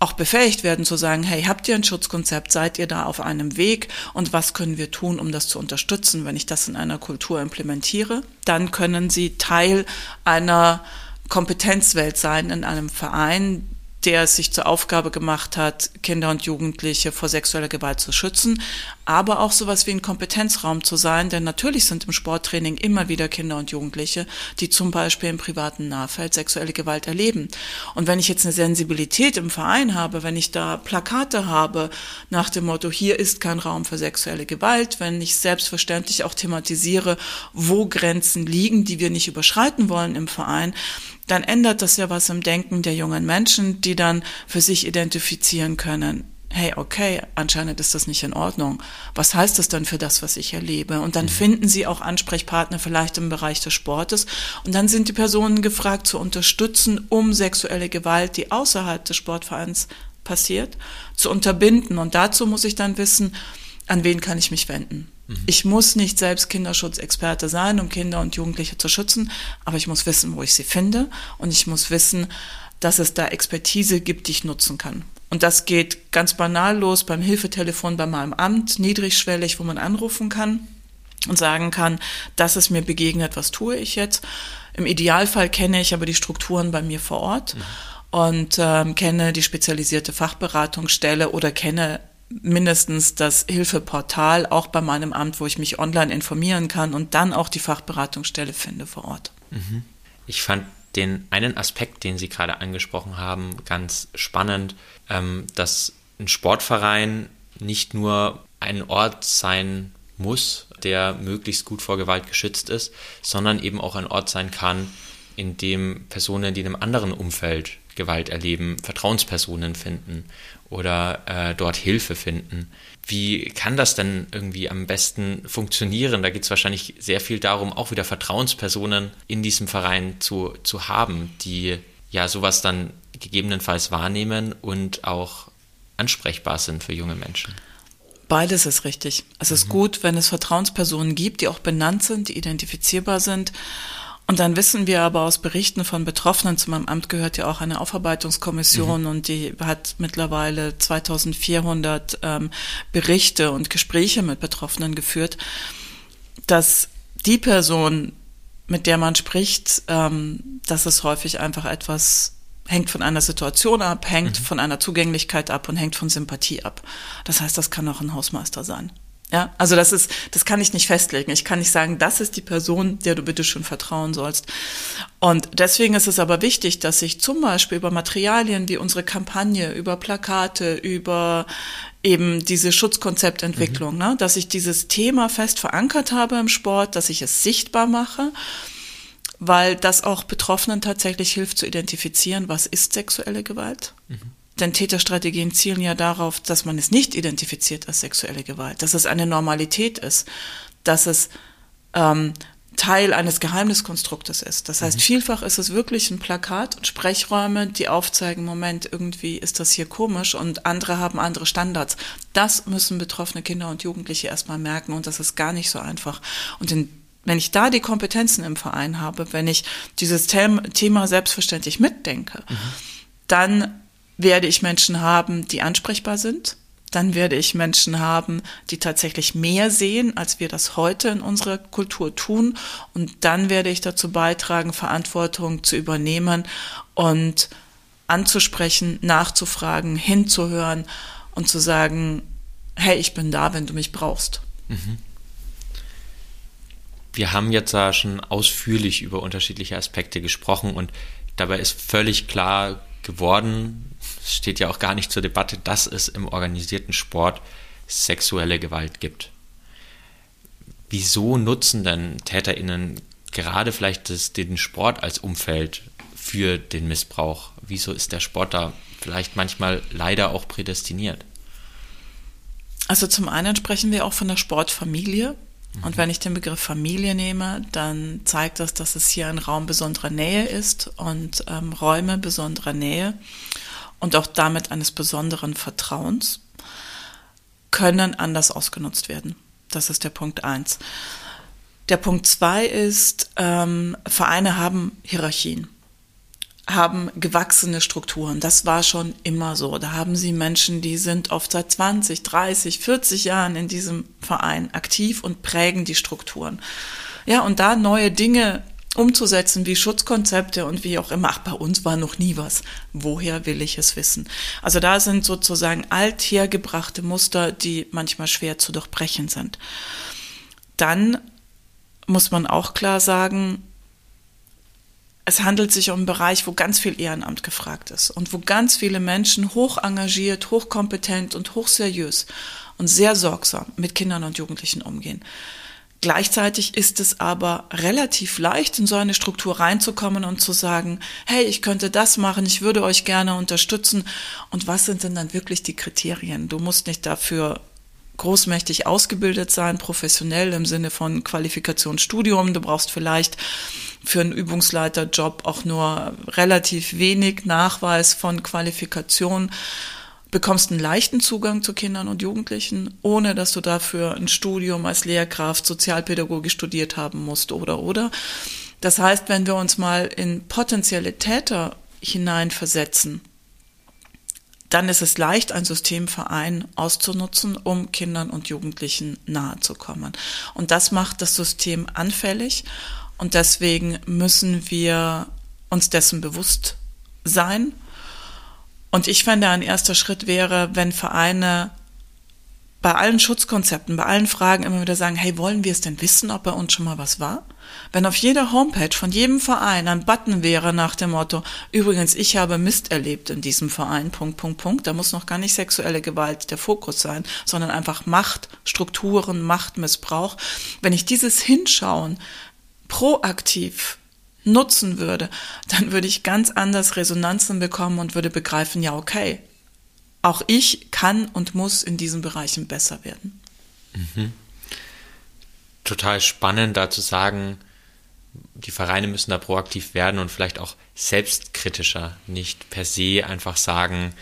auch befähigt werden zu sagen, hey, habt ihr ein Schutzkonzept, seid ihr da auf einem Weg und was können wir tun, um das zu unterstützen? Wenn ich das in einer Kultur implementiere, dann können sie Teil einer Kompetenzwelt sein in einem Verein, der es sich zur Aufgabe gemacht hat, Kinder und Jugendliche vor sexueller Gewalt zu schützen, aber auch sowas wie ein Kompetenzraum zu sein, denn natürlich sind im Sporttraining immer wieder Kinder und Jugendliche, die zum Beispiel im privaten Nahfeld sexuelle Gewalt erleben. Und wenn ich jetzt eine Sensibilität im Verein habe, wenn ich da Plakate habe nach dem Motto, hier ist kein Raum für sexuelle Gewalt, wenn ich selbstverständlich auch thematisiere, wo Grenzen liegen, die wir nicht überschreiten wollen im Verein, dann ändert das ja was im Denken der jungen Menschen, die dann für sich identifizieren können. Hey, okay, anscheinend ist das nicht in Ordnung. Was heißt das dann für das, was ich erlebe? Und dann mhm. finden sie auch Ansprechpartner vielleicht im Bereich des Sportes. Und dann sind die Personen gefragt zu unterstützen, um sexuelle Gewalt, die außerhalb des Sportvereins passiert, zu unterbinden. Und dazu muss ich dann wissen, an wen kann ich mich wenden? Mhm. Ich muss nicht selbst Kinderschutzexperte sein, um Kinder und Jugendliche zu schützen, aber ich muss wissen, wo ich sie finde und ich muss wissen, dass es da Expertise gibt, die ich nutzen kann. Und das geht ganz banal los beim Hilfetelefon bei meinem Amt, niedrigschwellig, wo man anrufen kann und sagen kann, das ist mir begegnet, was tue ich jetzt. Im Idealfall kenne ich aber die Strukturen bei mir vor Ort mhm. und ähm, kenne die spezialisierte Fachberatungsstelle oder kenne mindestens das Hilfeportal auch bei meinem Amt, wo ich mich online informieren kann und dann auch die Fachberatungsstelle finde vor Ort. Mhm. Ich fand den einen Aspekt, den Sie gerade angesprochen haben, ganz spannend, ähm, dass ein Sportverein nicht nur ein Ort sein muss, der möglichst gut vor Gewalt geschützt ist, sondern eben auch ein Ort sein kann, in dem Personen, die in einem anderen Umfeld Gewalt erleben, Vertrauenspersonen finden oder äh, dort Hilfe finden. Wie kann das denn irgendwie am besten funktionieren? Da geht es wahrscheinlich sehr viel darum, auch wieder Vertrauenspersonen in diesem Verein zu, zu haben, die ja sowas dann gegebenenfalls wahrnehmen und auch ansprechbar sind für junge Menschen. Beides ist richtig. Es ist mhm. gut, wenn es Vertrauenspersonen gibt, die auch benannt sind, die identifizierbar sind. Und dann wissen wir aber aus Berichten von Betroffenen, zu meinem Amt gehört ja auch eine Aufarbeitungskommission mhm. und die hat mittlerweile 2400 ähm, Berichte und Gespräche mit Betroffenen geführt, dass die Person, mit der man spricht, ähm, dass es häufig einfach etwas hängt von einer Situation ab, hängt mhm. von einer Zugänglichkeit ab und hängt von Sympathie ab. Das heißt, das kann auch ein Hausmeister sein. Ja, also das ist, das kann ich nicht festlegen. Ich kann nicht sagen, das ist die Person, der du bitte schon vertrauen sollst. Und deswegen ist es aber wichtig, dass ich zum Beispiel über Materialien wie unsere Kampagne, über Plakate, über eben diese Schutzkonzeptentwicklung, mhm. ne, dass ich dieses Thema fest verankert habe im Sport, dass ich es sichtbar mache weil das auch Betroffenen tatsächlich hilft zu identifizieren, was ist sexuelle Gewalt. Mhm. Denn Täterstrategien zielen ja darauf, dass man es nicht identifiziert als sexuelle Gewalt, dass es eine Normalität ist, dass es ähm, Teil eines Geheimniskonstruktes ist. Das heißt, mhm. vielfach ist es wirklich ein Plakat und Sprechräume, die aufzeigen, Moment, irgendwie ist das hier komisch und andere haben andere Standards. Das müssen betroffene Kinder und Jugendliche erstmal merken und das ist gar nicht so einfach. Und in wenn ich da die Kompetenzen im Verein habe, wenn ich dieses Thema selbstverständlich mitdenke, mhm. dann werde ich Menschen haben, die ansprechbar sind. Dann werde ich Menschen haben, die tatsächlich mehr sehen, als wir das heute in unserer Kultur tun. Und dann werde ich dazu beitragen, Verantwortung zu übernehmen und anzusprechen, nachzufragen, hinzuhören und zu sagen, hey, ich bin da, wenn du mich brauchst. Mhm wir haben jetzt da schon ausführlich über unterschiedliche Aspekte gesprochen und dabei ist völlig klar geworden, es steht ja auch gar nicht zur Debatte, dass es im organisierten Sport sexuelle Gewalt gibt. Wieso nutzen denn TäterInnen gerade vielleicht das, den Sport als Umfeld für den Missbrauch? Wieso ist der Sport da vielleicht manchmal leider auch prädestiniert? Also zum einen sprechen wir auch von der Sportfamilie, und wenn ich den Begriff Familie nehme, dann zeigt das, dass es hier ein Raum besonderer Nähe ist und ähm, Räume besonderer Nähe und auch damit eines besonderen Vertrauens können anders ausgenutzt werden. Das ist der Punkt eins. Der Punkt zwei ist, ähm, Vereine haben Hierarchien haben gewachsene Strukturen. Das war schon immer so. Da haben sie Menschen, die sind oft seit 20, 30, 40 Jahren in diesem Verein aktiv und prägen die Strukturen. Ja, und da neue Dinge umzusetzen, wie Schutzkonzepte und wie auch immer. Ach, bei uns war noch nie was. Woher will ich es wissen? Also da sind sozusagen althergebrachte Muster, die manchmal schwer zu durchbrechen sind. Dann muss man auch klar sagen, es handelt sich um einen Bereich, wo ganz viel Ehrenamt gefragt ist und wo ganz viele Menschen hoch engagiert, hochkompetent und hochseriös und sehr sorgsam mit Kindern und Jugendlichen umgehen. Gleichzeitig ist es aber relativ leicht, in so eine Struktur reinzukommen und zu sagen, hey, ich könnte das machen, ich würde euch gerne unterstützen. Und was sind denn dann wirklich die Kriterien? Du musst nicht dafür großmächtig ausgebildet sein, professionell im Sinne von Qualifikationsstudium. Du brauchst vielleicht für einen Übungsleiterjob auch nur relativ wenig Nachweis von Qualifikation bekommst einen leichten Zugang zu Kindern und Jugendlichen, ohne dass du dafür ein Studium als Lehrkraft, Sozialpädagogik studiert haben musst oder oder. Das heißt, wenn wir uns mal in potenzielle Täter hineinversetzen, dann ist es leicht, ein Systemverein auszunutzen, um Kindern und Jugendlichen nahezukommen. Und das macht das System anfällig und deswegen müssen wir uns dessen bewusst sein. Und ich fände, ein erster Schritt wäre, wenn Vereine bei allen Schutzkonzepten, bei allen Fragen immer wieder sagen, hey, wollen wir es denn wissen, ob bei uns schon mal was war? Wenn auf jeder Homepage von jedem Verein ein Button wäre nach dem Motto, übrigens, ich habe Mist erlebt in diesem Verein, Punkt, Punkt, Punkt, da muss noch gar nicht sexuelle Gewalt der Fokus sein, sondern einfach Macht, Strukturen, Machtmissbrauch. Wenn ich dieses Hinschauen proaktiv nutzen würde, dann würde ich ganz anders Resonanzen bekommen und würde begreifen, ja, okay, auch ich kann und muss in diesen Bereichen besser werden. Mhm. Total spannend da zu sagen, die Vereine müssen da proaktiv werden und vielleicht auch selbstkritischer, nicht per se einfach sagen,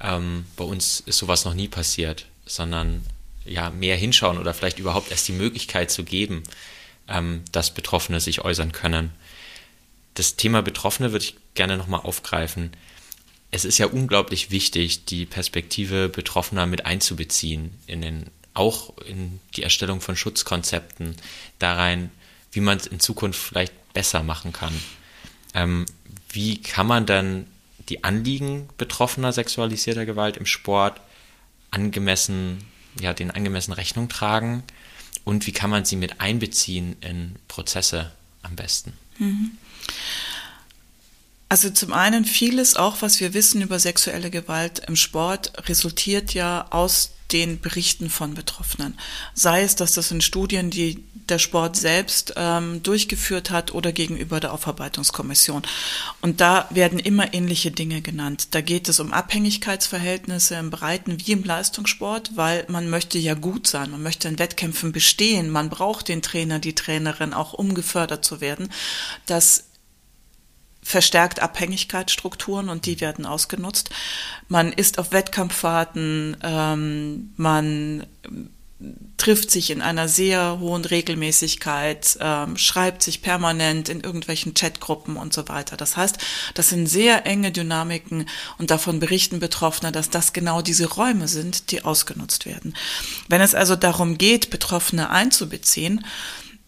ähm, bei uns ist sowas noch nie passiert, sondern ja mehr hinschauen oder vielleicht überhaupt erst die Möglichkeit zu geben, ähm, dass Betroffene sich äußern können. Das Thema Betroffene würde ich gerne nochmal aufgreifen. Es ist ja unglaublich wichtig, die Perspektive Betroffener mit einzubeziehen, in den, auch in die Erstellung von Schutzkonzepten, da wie man es in Zukunft vielleicht besser machen kann. Ähm, wie kann man dann die Anliegen betroffener sexualisierter Gewalt im Sport angemessen, ja, den angemessen Rechnung tragen und wie kann man sie mit einbeziehen in Prozesse am besten? Mhm. Also zum einen vieles auch, was wir wissen über sexuelle Gewalt im Sport, resultiert ja aus den Berichten von Betroffenen. Sei es, dass das in Studien, die der Sport selbst ähm, durchgeführt hat oder gegenüber der Aufarbeitungskommission. Und da werden immer ähnliche Dinge genannt. Da geht es um Abhängigkeitsverhältnisse im Breiten wie im Leistungssport, weil man möchte ja gut sein, man möchte in Wettkämpfen bestehen, man braucht den Trainer, die Trainerin auch, um gefördert zu werden. Das verstärkt Abhängigkeitsstrukturen und die werden ausgenutzt. Man ist auf Wettkampffahrten, ähm, man trifft sich in einer sehr hohen Regelmäßigkeit, ähm, schreibt sich permanent in irgendwelchen Chatgruppen und so weiter. Das heißt, das sind sehr enge Dynamiken und davon berichten Betroffene, dass das genau diese Räume sind, die ausgenutzt werden. Wenn es also darum geht, Betroffene einzubeziehen,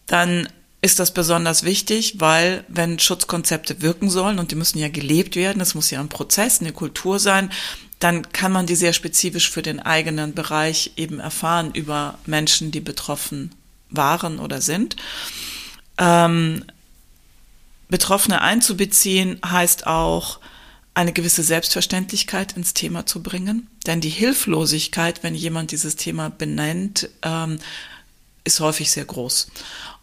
dann ist das besonders wichtig, weil wenn Schutzkonzepte wirken sollen und die müssen ja gelebt werden, es muss ja ein Prozess, eine Kultur sein, dann kann man die sehr spezifisch für den eigenen Bereich eben erfahren über Menschen, die betroffen waren oder sind. Ähm, Betroffene einzubeziehen heißt auch, eine gewisse Selbstverständlichkeit ins Thema zu bringen. Denn die Hilflosigkeit, wenn jemand dieses Thema benennt, ähm, ist häufig sehr groß.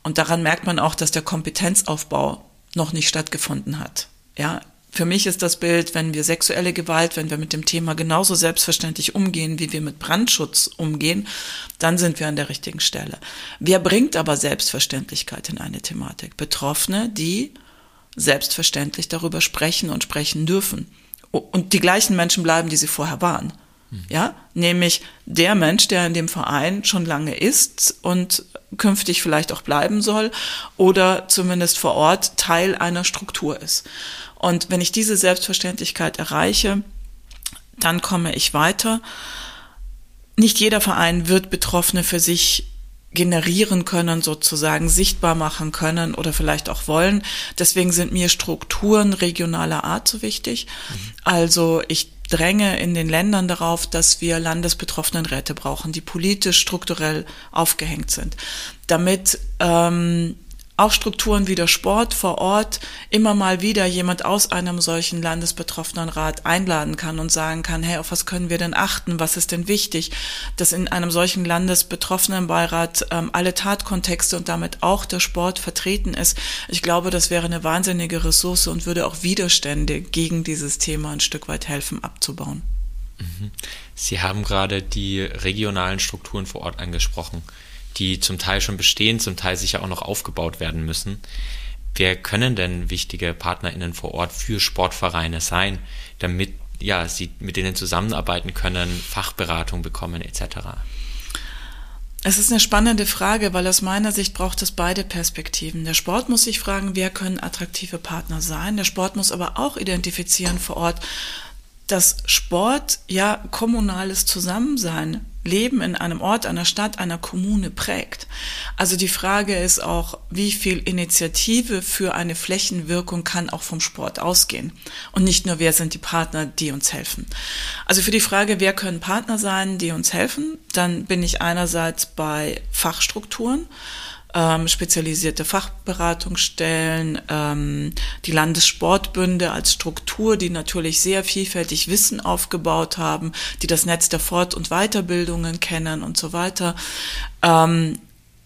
Und daran merkt man auch, dass der Kompetenzaufbau noch nicht stattgefunden hat. Ja, für mich ist das Bild, wenn wir sexuelle Gewalt, wenn wir mit dem Thema genauso selbstverständlich umgehen, wie wir mit Brandschutz umgehen, dann sind wir an der richtigen Stelle. Wer bringt aber Selbstverständlichkeit in eine Thematik? Betroffene, die selbstverständlich darüber sprechen und sprechen dürfen. Und die gleichen Menschen bleiben, die sie vorher waren. Ja, nämlich der Mensch, der in dem Verein schon lange ist und künftig vielleicht auch bleiben soll oder zumindest vor Ort Teil einer Struktur ist. Und wenn ich diese Selbstverständlichkeit erreiche, dann komme ich weiter. Nicht jeder Verein wird Betroffene für sich generieren können, sozusagen sichtbar machen können oder vielleicht auch wollen. Deswegen sind mir Strukturen regionaler Art so wichtig. Mhm. Also ich dränge in den Ländern darauf, dass wir Landesbetroffenenräte brauchen, die politisch strukturell aufgehängt sind, damit ähm, auch Strukturen wie der Sport vor Ort immer mal wieder jemand aus einem solchen landesbetroffenen Rat einladen kann und sagen kann, hey, auf was können wir denn achten? Was ist denn wichtig? Dass in einem solchen landesbetroffenen Beirat ähm, alle Tatkontexte und damit auch der Sport vertreten ist. Ich glaube, das wäre eine wahnsinnige Ressource und würde auch Widerstände gegen dieses Thema ein Stück weit helfen abzubauen. Mhm. Sie haben gerade die regionalen Strukturen vor Ort angesprochen die zum Teil schon bestehen, zum Teil sicher auch noch aufgebaut werden müssen. Wer können denn wichtige PartnerInnen vor Ort für Sportvereine sein, damit ja, sie mit denen zusammenarbeiten können, Fachberatung bekommen etc.? Es ist eine spannende Frage, weil aus meiner Sicht braucht es beide Perspektiven. Der Sport muss sich fragen, wer können attraktive Partner sein. Der Sport muss aber auch identifizieren vor Ort, dass Sport ja kommunales Zusammensein Leben in einem Ort, einer Stadt, einer Kommune prägt. Also die Frage ist auch, wie viel Initiative für eine Flächenwirkung kann auch vom Sport ausgehen. Und nicht nur, wer sind die Partner, die uns helfen. Also für die Frage, wer können Partner sein, die uns helfen, dann bin ich einerseits bei Fachstrukturen ähm, spezialisierte Fachberatungsstellen, ähm, die Landessportbünde als Struktur, die natürlich sehr vielfältig Wissen aufgebaut haben, die das Netz der Fort- und Weiterbildungen kennen und so weiter. Ähm,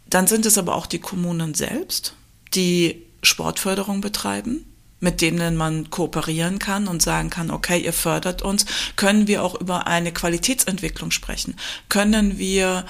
dann sind es aber auch die Kommunen selbst, die Sportförderung betreiben mit denen man kooperieren kann und sagen kann, okay, ihr fördert uns, können wir auch über eine Qualitätsentwicklung sprechen, können wir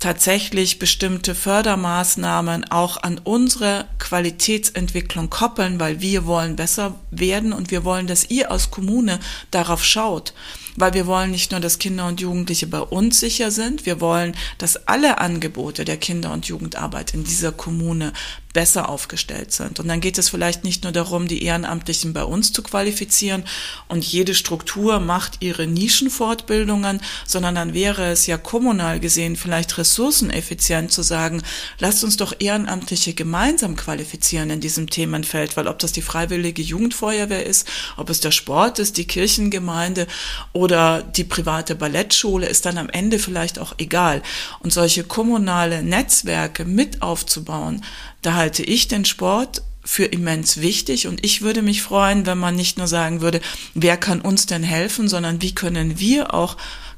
tatsächlich bestimmte Fördermaßnahmen auch an unsere Qualitätsentwicklung koppeln, weil wir wollen besser werden und wir wollen, dass ihr als Kommune darauf schaut? Weil wir wollen nicht nur, dass Kinder und Jugendliche bei uns sicher sind, wir wollen, dass alle Angebote der Kinder- und Jugendarbeit in dieser Kommune besser aufgestellt sind. Und dann geht es vielleicht nicht nur darum, die Ehrenamtlichen bei uns zu qualifizieren und jede Struktur macht ihre Nischenfortbildungen, sondern dann wäre es ja kommunal gesehen vielleicht ressourceneffizient zu sagen, lasst uns doch Ehrenamtliche gemeinsam qualifizieren in diesem Themenfeld, weil ob das die freiwillige Jugendfeuerwehr ist, ob es der Sport ist, die Kirchengemeinde oder die private Ballettschule ist dann am Ende vielleicht auch egal. Und solche kommunale Netzwerke mit aufzubauen, da halte ich den Sport für immens wichtig und ich würde mich freuen, wenn man nicht nur sagen würde, wer kann uns denn helfen, sondern wie können wir auch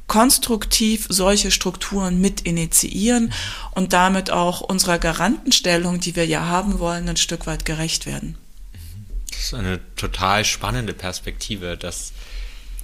konstruktiv solche Strukturen mit initiieren und damit auch unserer Garantenstellung, die wir ja haben wollen, ein Stück weit gerecht werden. Das ist eine total spannende Perspektive, dass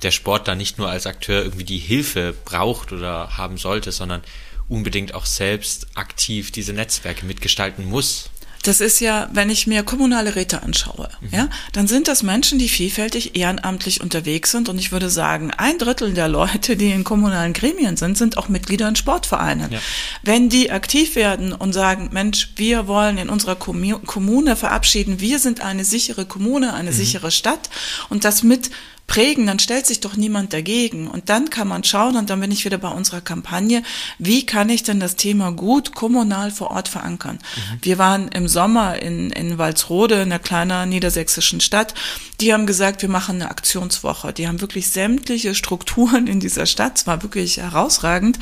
der Sport da nicht nur als Akteur irgendwie die Hilfe braucht oder haben sollte, sondern unbedingt auch selbst aktiv diese Netzwerke mitgestalten muss. Das ist ja, wenn ich mir kommunale Räte anschaue, mhm. ja, dann sind das Menschen, die vielfältig ehrenamtlich unterwegs sind. Und ich würde sagen, ein Drittel der Leute, die in kommunalen Gremien sind, sind auch Mitglieder in Sportvereinen. Ja. Wenn die aktiv werden und sagen, Mensch, wir wollen in unserer Kommune verabschieden, wir sind eine sichere Kommune, eine mhm. sichere Stadt und das mit prägen, dann stellt sich doch niemand dagegen. Und dann kann man schauen, und dann bin ich wieder bei unserer Kampagne, wie kann ich denn das Thema gut kommunal vor Ort verankern? Mhm. Wir waren im Sommer in, in Walsrode, in einer kleinen niedersächsischen Stadt. Die haben gesagt, wir machen eine Aktionswoche. Die haben wirklich sämtliche Strukturen in dieser Stadt, es war wirklich herausragend,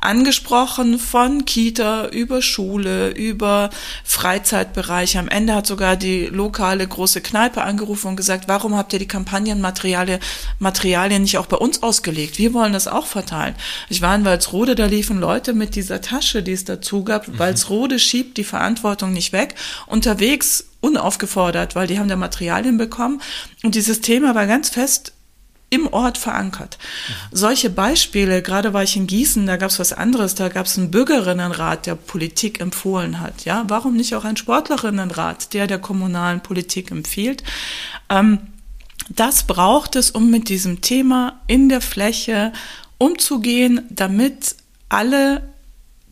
angesprochen von Kita über Schule, über Freizeitbereiche. Am Ende hat sogar die lokale große Kneipe angerufen und gesagt, warum habt ihr die Kampagnenmaterialien Materialien, Materialien nicht auch bei uns ausgelegt. Wir wollen das auch verteilen. Ich war in Walsrode, da liefen Leute mit dieser Tasche, die es dazu gab. Mhm. Walsrode schiebt die Verantwortung nicht weg. Unterwegs unaufgefordert, weil die haben da Materialien bekommen. Und dieses Thema war ganz fest im Ort verankert. Mhm. Solche Beispiele, gerade war ich in Gießen, da gab es was anderes, da gab es einen Bürgerinnenrat, der Politik empfohlen hat. Ja, warum nicht auch ein Sportlerinnenrat, der der kommunalen Politik empfiehlt? Ähm, das braucht es, um mit diesem Thema in der Fläche umzugehen, damit alle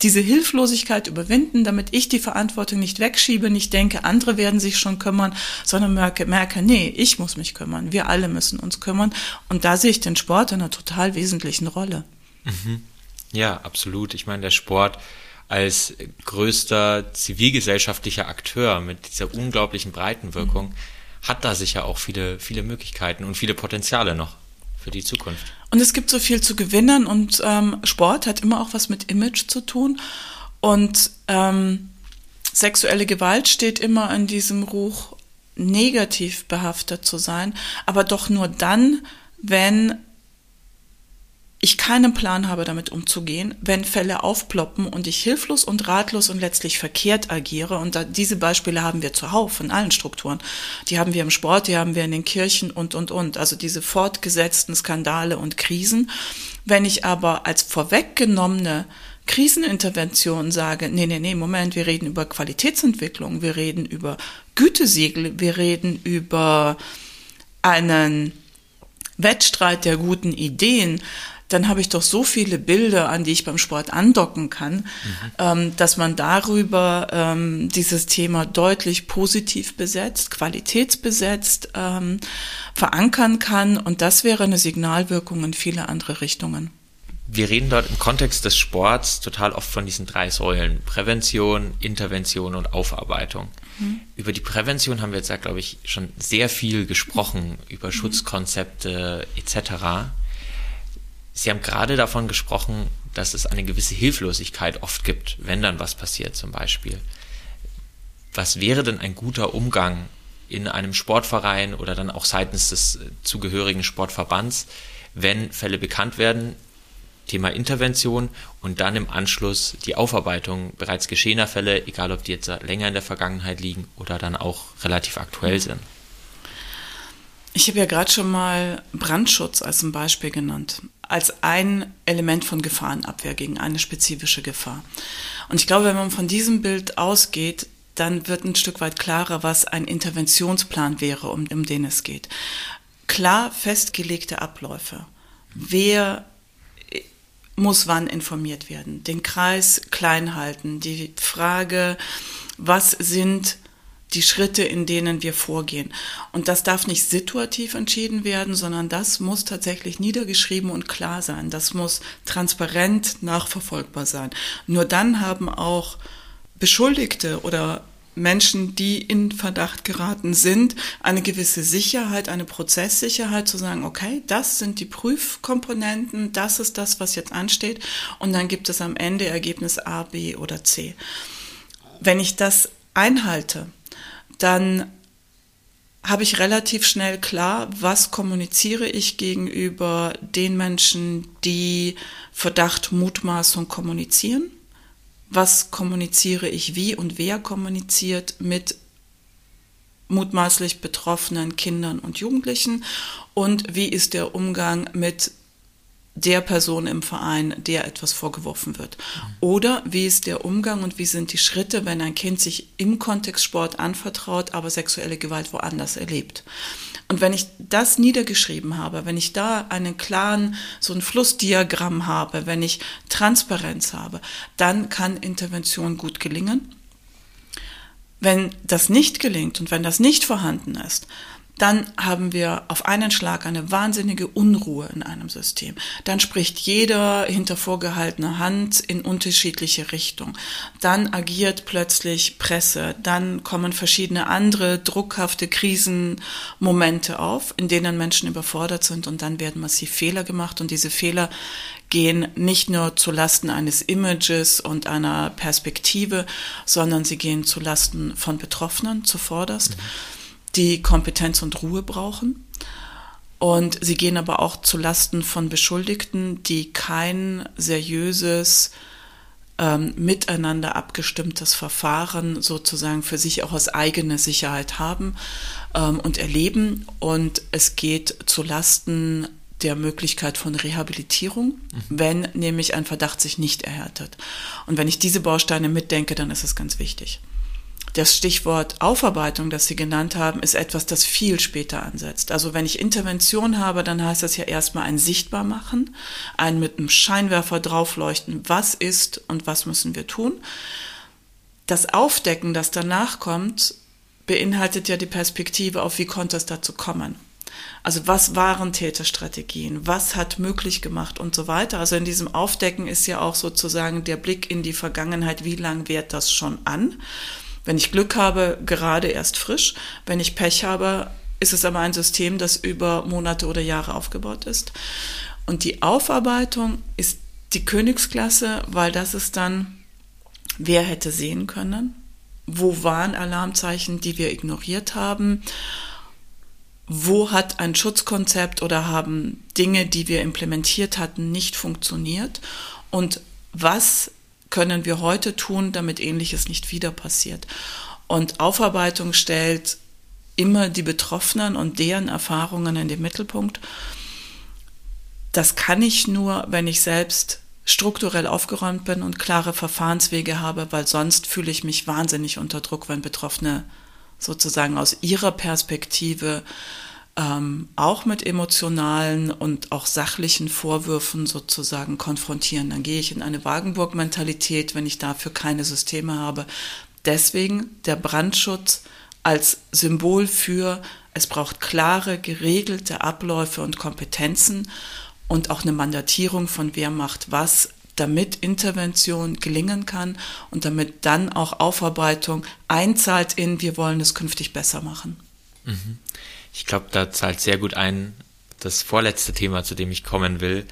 diese Hilflosigkeit überwinden, damit ich die Verantwortung nicht wegschiebe, nicht denke, andere werden sich schon kümmern, sondern merke, merke, nee, ich muss mich kümmern, wir alle müssen uns kümmern. Und da sehe ich den Sport in einer total wesentlichen Rolle. Mhm. Ja, absolut. Ich meine, der Sport als größter zivilgesellschaftlicher Akteur mit dieser unglaublichen Breitenwirkung mhm hat da sicher auch viele, viele Möglichkeiten und viele Potenziale noch für die Zukunft. Und es gibt so viel zu gewinnen und ähm, Sport hat immer auch was mit Image zu tun. Und ähm, sexuelle Gewalt steht immer in diesem Ruch, negativ behaftet zu sein, aber doch nur dann, wenn ich keinen Plan habe, damit umzugehen, wenn Fälle aufploppen und ich hilflos und ratlos und letztlich verkehrt agiere. Und da, diese Beispiele haben wir zuhauf in allen Strukturen. Die haben wir im Sport, die haben wir in den Kirchen und, und, und. Also diese fortgesetzten Skandale und Krisen. Wenn ich aber als vorweggenommene Krisenintervention sage, nee, nee, nee, Moment, wir reden über Qualitätsentwicklung, wir reden über Gütesiegel, wir reden über einen Wettstreit der guten Ideen, dann habe ich doch so viele Bilder, an die ich beim Sport andocken kann, mhm. dass man darüber ähm, dieses Thema deutlich positiv besetzt, qualitätsbesetzt ähm, verankern kann. Und das wäre eine Signalwirkung in viele andere Richtungen. Wir reden dort im Kontext des Sports total oft von diesen drei Säulen. Prävention, Intervention und Aufarbeitung. Mhm. Über die Prävention haben wir jetzt ja, glaube ich, schon sehr viel gesprochen, über mhm. Schutzkonzepte etc. Sie haben gerade davon gesprochen, dass es eine gewisse Hilflosigkeit oft gibt, wenn dann was passiert zum Beispiel. Was wäre denn ein guter Umgang in einem Sportverein oder dann auch seitens des äh, zugehörigen Sportverbands, wenn Fälle bekannt werden, Thema Intervention und dann im Anschluss die Aufarbeitung bereits geschehener Fälle, egal ob die jetzt länger in der Vergangenheit liegen oder dann auch relativ aktuell sind. Ich habe ja gerade schon mal Brandschutz als ein Beispiel genannt, als ein Element von Gefahrenabwehr gegen eine spezifische Gefahr. Und ich glaube, wenn man von diesem Bild ausgeht, dann wird ein Stück weit klarer, was ein Interventionsplan wäre, um, um den es geht. Klar festgelegte Abläufe. Wer muss wann informiert werden? Den Kreis klein halten. Die Frage, was sind die Schritte, in denen wir vorgehen. Und das darf nicht situativ entschieden werden, sondern das muss tatsächlich niedergeschrieben und klar sein. Das muss transparent nachverfolgbar sein. Nur dann haben auch Beschuldigte oder Menschen, die in Verdacht geraten sind, eine gewisse Sicherheit, eine Prozesssicherheit zu sagen, okay, das sind die Prüfkomponenten, das ist das, was jetzt ansteht und dann gibt es am Ende Ergebnis A, B oder C. Wenn ich das einhalte, dann habe ich relativ schnell klar, was kommuniziere ich gegenüber den Menschen, die Verdacht, Mutmaßung kommunizieren. Was kommuniziere ich wie und wer kommuniziert mit mutmaßlich betroffenen Kindern und Jugendlichen und wie ist der Umgang mit der Person im Verein, der etwas vorgeworfen wird. Oder wie ist der Umgang und wie sind die Schritte, wenn ein Kind sich im Kontext Sport anvertraut, aber sexuelle Gewalt woanders erlebt. Und wenn ich das niedergeschrieben habe, wenn ich da einen klaren, so ein Flussdiagramm habe, wenn ich Transparenz habe, dann kann Intervention gut gelingen. Wenn das nicht gelingt und wenn das nicht vorhanden ist, dann haben wir auf einen Schlag eine wahnsinnige Unruhe in einem System. Dann spricht jeder hinter vorgehaltener Hand in unterschiedliche Richtungen. Dann agiert plötzlich Presse. Dann kommen verschiedene andere druckhafte Krisenmomente auf, in denen Menschen überfordert sind und dann werden massiv Fehler gemacht und diese Fehler gehen nicht nur zu Lasten eines Images und einer Perspektive, sondern sie gehen zu Lasten von Betroffenen zuvorderst. Mhm die Kompetenz und Ruhe brauchen. Und sie gehen aber auch zu Lasten von Beschuldigten, die kein seriöses, ähm, miteinander abgestimmtes Verfahren sozusagen für sich auch als eigene Sicherheit haben ähm, und erleben. Und es geht zu Lasten der Möglichkeit von Rehabilitierung, mhm. wenn nämlich ein Verdacht sich nicht erhärtet. Und wenn ich diese Bausteine mitdenke, dann ist es ganz wichtig. Das Stichwort Aufarbeitung, das Sie genannt haben, ist etwas, das viel später ansetzt. Also wenn ich Intervention habe, dann heißt das ja erstmal ein Sichtbarmachen, ein mit einem Scheinwerfer draufleuchten, was ist und was müssen wir tun. Das Aufdecken, das danach kommt, beinhaltet ja die Perspektive auf, wie konnte es dazu kommen. Also was waren Täterstrategien? Was hat möglich gemacht und so weiter? Also in diesem Aufdecken ist ja auch sozusagen der Blick in die Vergangenheit, wie lang währt das schon an? Wenn ich Glück habe, gerade erst frisch. Wenn ich Pech habe, ist es aber ein System, das über Monate oder Jahre aufgebaut ist. Und die Aufarbeitung ist die Königsklasse, weil das ist dann, wer hätte sehen können? Wo waren Alarmzeichen, die wir ignoriert haben? Wo hat ein Schutzkonzept oder haben Dinge, die wir implementiert hatten, nicht funktioniert? Und was können wir heute tun, damit ähnliches nicht wieder passiert. Und Aufarbeitung stellt immer die Betroffenen und deren Erfahrungen in den Mittelpunkt. Das kann ich nur, wenn ich selbst strukturell aufgeräumt bin und klare Verfahrenswege habe, weil sonst fühle ich mich wahnsinnig unter Druck, wenn Betroffene sozusagen aus ihrer Perspektive ähm, auch mit emotionalen und auch sachlichen Vorwürfen sozusagen konfrontieren. Dann gehe ich in eine Wagenburg-Mentalität, wenn ich dafür keine Systeme habe. Deswegen der Brandschutz als Symbol für, es braucht klare, geregelte Abläufe und Kompetenzen und auch eine Mandatierung von wer macht was, damit Intervention gelingen kann und damit dann auch Aufarbeitung einzahlt in, wir wollen es künftig besser machen. Mhm. Ich glaube, da zahlt sehr gut ein das vorletzte Thema, zu dem ich kommen will.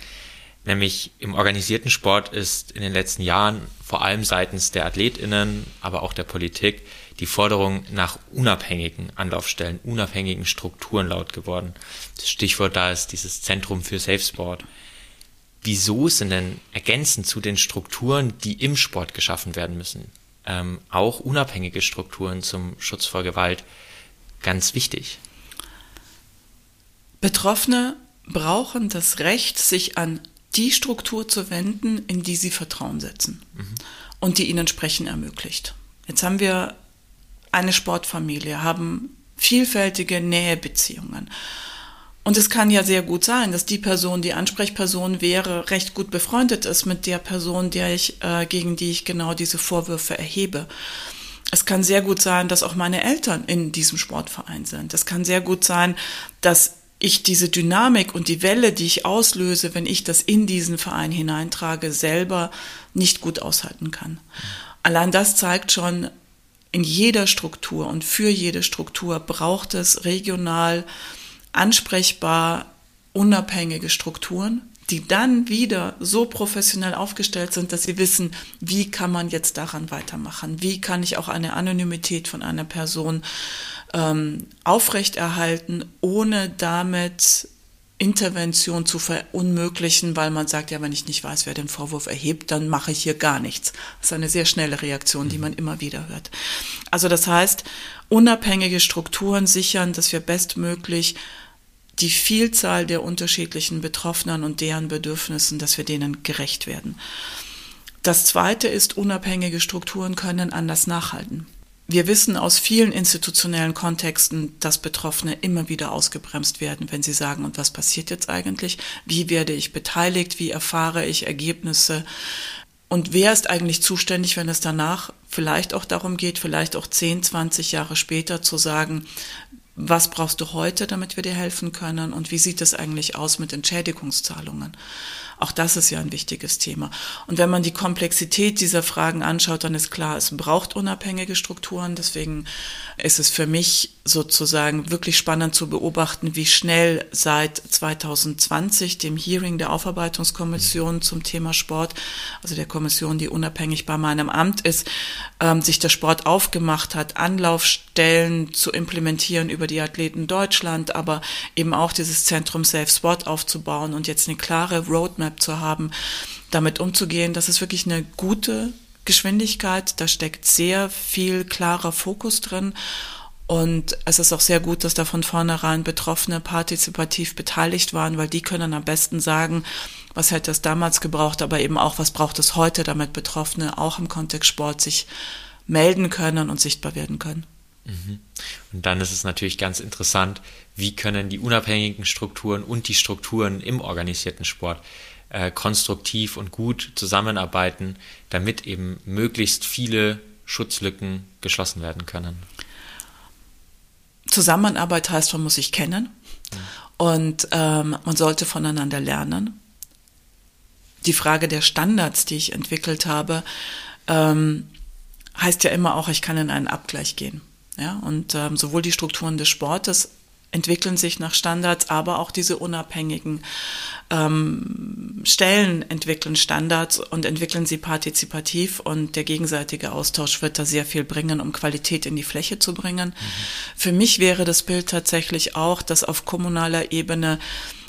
Nämlich im organisierten Sport ist in den letzten Jahren vor allem seitens der AthletInnen, aber auch der Politik die Forderung nach unabhängigen Anlaufstellen, unabhängigen Strukturen laut geworden. Das Stichwort da ist dieses Zentrum für Safe Sport. wieso sind denn ergänzend zu den Strukturen, die im Sport geschaffen werden müssen, ähm, auch unabhängige Strukturen zum Schutz vor Gewalt ganz wichtig? Betroffene brauchen das Recht, sich an die Struktur zu wenden, in die sie Vertrauen setzen mhm. und die ihnen Sprechen ermöglicht. Jetzt haben wir eine Sportfamilie, haben vielfältige Nähebeziehungen. Und es kann ja sehr gut sein, dass die Person, die Ansprechperson wäre, recht gut befreundet ist mit der Person, der ich, äh, gegen die ich genau diese Vorwürfe erhebe. Es kann sehr gut sein, dass auch meine Eltern in diesem Sportverein sind. Es kann sehr gut sein, dass ich diese Dynamik und die Welle, die ich auslöse, wenn ich das in diesen Verein hineintrage, selber nicht gut aushalten kann. Allein das zeigt schon, in jeder Struktur und für jede Struktur braucht es regional ansprechbar unabhängige Strukturen, die dann wieder so professionell aufgestellt sind, dass sie wissen, wie kann man jetzt daran weitermachen, wie kann ich auch eine Anonymität von einer Person ähm, aufrechterhalten, ohne damit Intervention zu verunmöglichen, weil man sagt, ja, wenn ich nicht weiß, wer den Vorwurf erhebt, dann mache ich hier gar nichts. Das ist eine sehr schnelle Reaktion, die man immer wieder hört. Also das heißt, unabhängige Strukturen sichern, dass wir bestmöglich die Vielzahl der unterschiedlichen Betroffenen und deren Bedürfnissen, dass wir denen gerecht werden. Das Zweite ist, unabhängige Strukturen können anders nachhalten. Wir wissen aus vielen institutionellen Kontexten, dass Betroffene immer wieder ausgebremst werden, wenn sie sagen, und was passiert jetzt eigentlich? Wie werde ich beteiligt? Wie erfahre ich Ergebnisse? Und wer ist eigentlich zuständig, wenn es danach vielleicht auch darum geht, vielleicht auch 10, 20 Jahre später zu sagen, was brauchst du heute, damit wir dir helfen können und wie sieht es eigentlich aus mit Entschädigungszahlungen? Auch das ist ja ein wichtiges Thema. Und wenn man die Komplexität dieser Fragen anschaut, dann ist klar, es braucht unabhängige Strukturen. Deswegen ist es für mich sozusagen wirklich spannend zu beobachten, wie schnell seit 2020, dem Hearing der Aufarbeitungskommission zum Thema Sport, also der Kommission, die unabhängig bei meinem Amt ist, ähm, sich der Sport aufgemacht hat, Anlaufstellen zu implementieren über die Athleten Deutschland, aber eben auch dieses Zentrum Safe Sport aufzubauen und jetzt eine klare Roadmap zu haben, damit umzugehen. Das ist wirklich eine gute Geschwindigkeit. Da steckt sehr viel klarer Fokus drin. Und es ist auch sehr gut, dass da von vornherein Betroffene partizipativ beteiligt waren, weil die können am besten sagen, was hätte es damals gebraucht, aber eben auch, was braucht es heute, damit Betroffene auch im Kontext Sport sich melden können und sichtbar werden können. Mhm. Und dann ist es natürlich ganz interessant, wie können die unabhängigen Strukturen und die Strukturen im organisierten Sport äh, konstruktiv und gut zusammenarbeiten, damit eben möglichst viele Schutzlücken geschlossen werden können. Zusammenarbeit heißt, man muss sich kennen mhm. und ähm, man sollte voneinander lernen. Die Frage der Standards, die ich entwickelt habe, ähm, heißt ja immer auch, ich kann in einen Abgleich gehen. Ja, und ähm, sowohl die Strukturen des Sportes entwickeln sich nach Standards, aber auch diese unabhängigen ähm, Stellen entwickeln Standards und entwickeln sie partizipativ und der gegenseitige Austausch wird da sehr viel bringen, um Qualität in die Fläche zu bringen. Mhm. Für mich wäre das Bild tatsächlich auch, dass auf kommunaler Ebene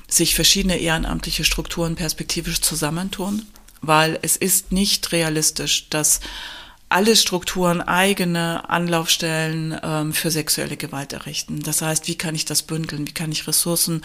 sich verschiedene ehrenamtliche Strukturen perspektivisch zusammentun, weil es ist nicht realistisch, dass alle Strukturen eigene Anlaufstellen ähm, für sexuelle Gewalt errichten. Das heißt, wie kann ich das bündeln? Wie kann ich Ressourcen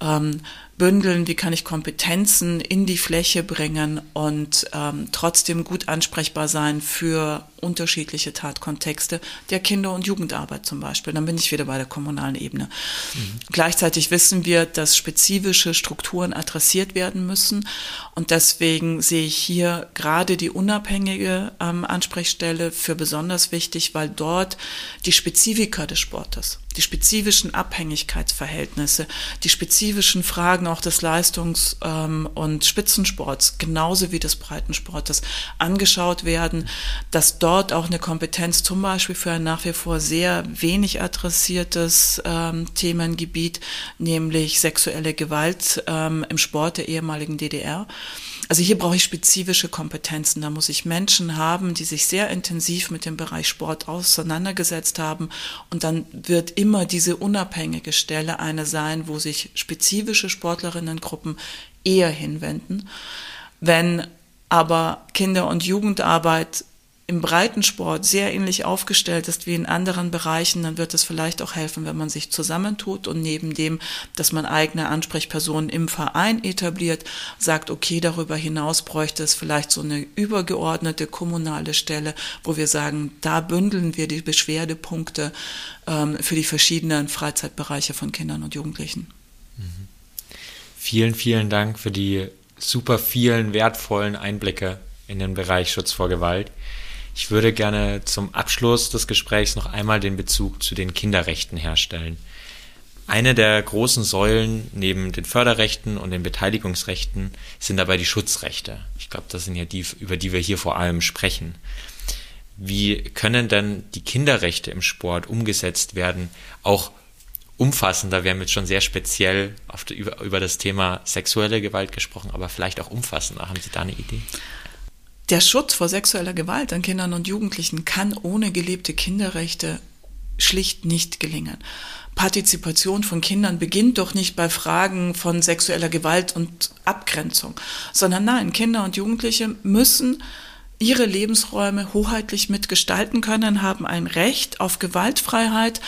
ähm, bündeln, wie kann ich Kompetenzen in die Fläche bringen und ähm, trotzdem gut ansprechbar sein für unterschiedliche Tatkontexte der Kinder- und Jugendarbeit zum Beispiel. Dann bin ich wieder bei der kommunalen Ebene. Mhm. Gleichzeitig wissen wir, dass spezifische Strukturen adressiert werden müssen und deswegen sehe ich hier gerade die unabhängige ähm, Ansprechstelle für besonders wichtig, weil dort die Spezifika des Sportes die spezifischen Abhängigkeitsverhältnisse, die spezifischen Fragen auch des Leistungs- ähm, und Spitzensports, genauso wie des Breitensportes, angeschaut werden, dass dort auch eine Kompetenz zum Beispiel für ein nach wie vor sehr wenig adressiertes ähm, Themengebiet, nämlich sexuelle Gewalt ähm, im Sport der ehemaligen DDR, Also hier brauche ich spezifische Kompetenzen. Da muss ich Menschen haben, die sich sehr intensiv mit dem Bereich Sport auseinandergesetzt haben. Und dann wird immer diese unabhängige Stelle eine sein, wo sich spezifische Sportlerinnengruppen eher hinwenden. Wenn aber Kinder- und Jugendarbeit im Breitensport sehr ähnlich aufgestellt ist wie in anderen Bereichen, dann wird es vielleicht auch helfen, wenn man sich zusammentut und neben dem, dass man eigene Ansprechpersonen im Verein etabliert, sagt, okay, darüber hinaus bräuchte es vielleicht so eine übergeordnete kommunale Stelle, wo wir sagen, da bündeln wir die Beschwerdepunkte ähm, für die verschiedenen Freizeitbereiche von Kindern und Jugendlichen. Mhm. Vielen, vielen Dank für die super vielen wertvollen Einblicke in den Bereich Schutz vor Gewalt. Ich würde gerne zum Abschluss des Gesprächs noch einmal den Bezug zu den Kinderrechten herstellen. Eine der großen Säulen neben den Förderrechten und den Beteiligungsrechten sind dabei die Schutzrechte. Ich glaube, das sind ja die, über die wir hier vor allem sprechen. Wie können denn die Kinderrechte im Sport umgesetzt werden, auch umfassender? Wir haben jetzt schon sehr speziell die, über, über das Thema sexuelle Gewalt gesprochen, aber vielleicht auch umfassender. Haben Sie da eine Idee? Der Schutz vor sexueller Gewalt an Kindern und Jugendlichen kann ohne gelebte Kinderrechte schlicht nicht gelingen. Partizipation von Kindern beginnt doch nicht bei Fragen von sexueller Gewalt und Abgrenzung, sondern nein, Kinder und Jugendliche müssen ihre Lebensräume hoheitlich mitgestalten können, haben ein Recht auf Gewaltfreiheit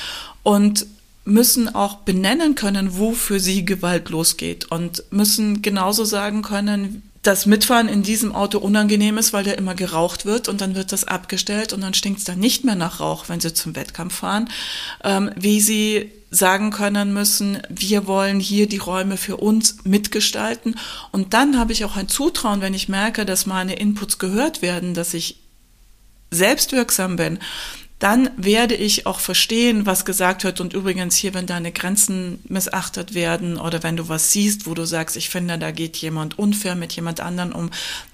und müssen auch benennen können, wo für sie Gewalt losgeht und müssen genauso sagen können, dass Mitfahren in diesem Auto unangenehm ist, weil der immer geraucht wird und dann wird das abgestellt und dann stinkt es dann nicht mehr nach Rauch, wenn sie zum Wettkampf fahren, ähm, wie sie sagen können müssen, wir wollen hier die Räume für uns mitgestalten. Und dann habe ich auch ein Zutrauen, wenn ich merke, dass meine Inputs gehört werden, dass ich selbstwirksam bin, dann werde ich auch verstehen, was gesagt wird. Und übrigens hier, wenn deine Grenzen missachtet werden oder wenn du was siehst, wo du sagst, ich finde, da geht jemand unfair mit jemand anderen um,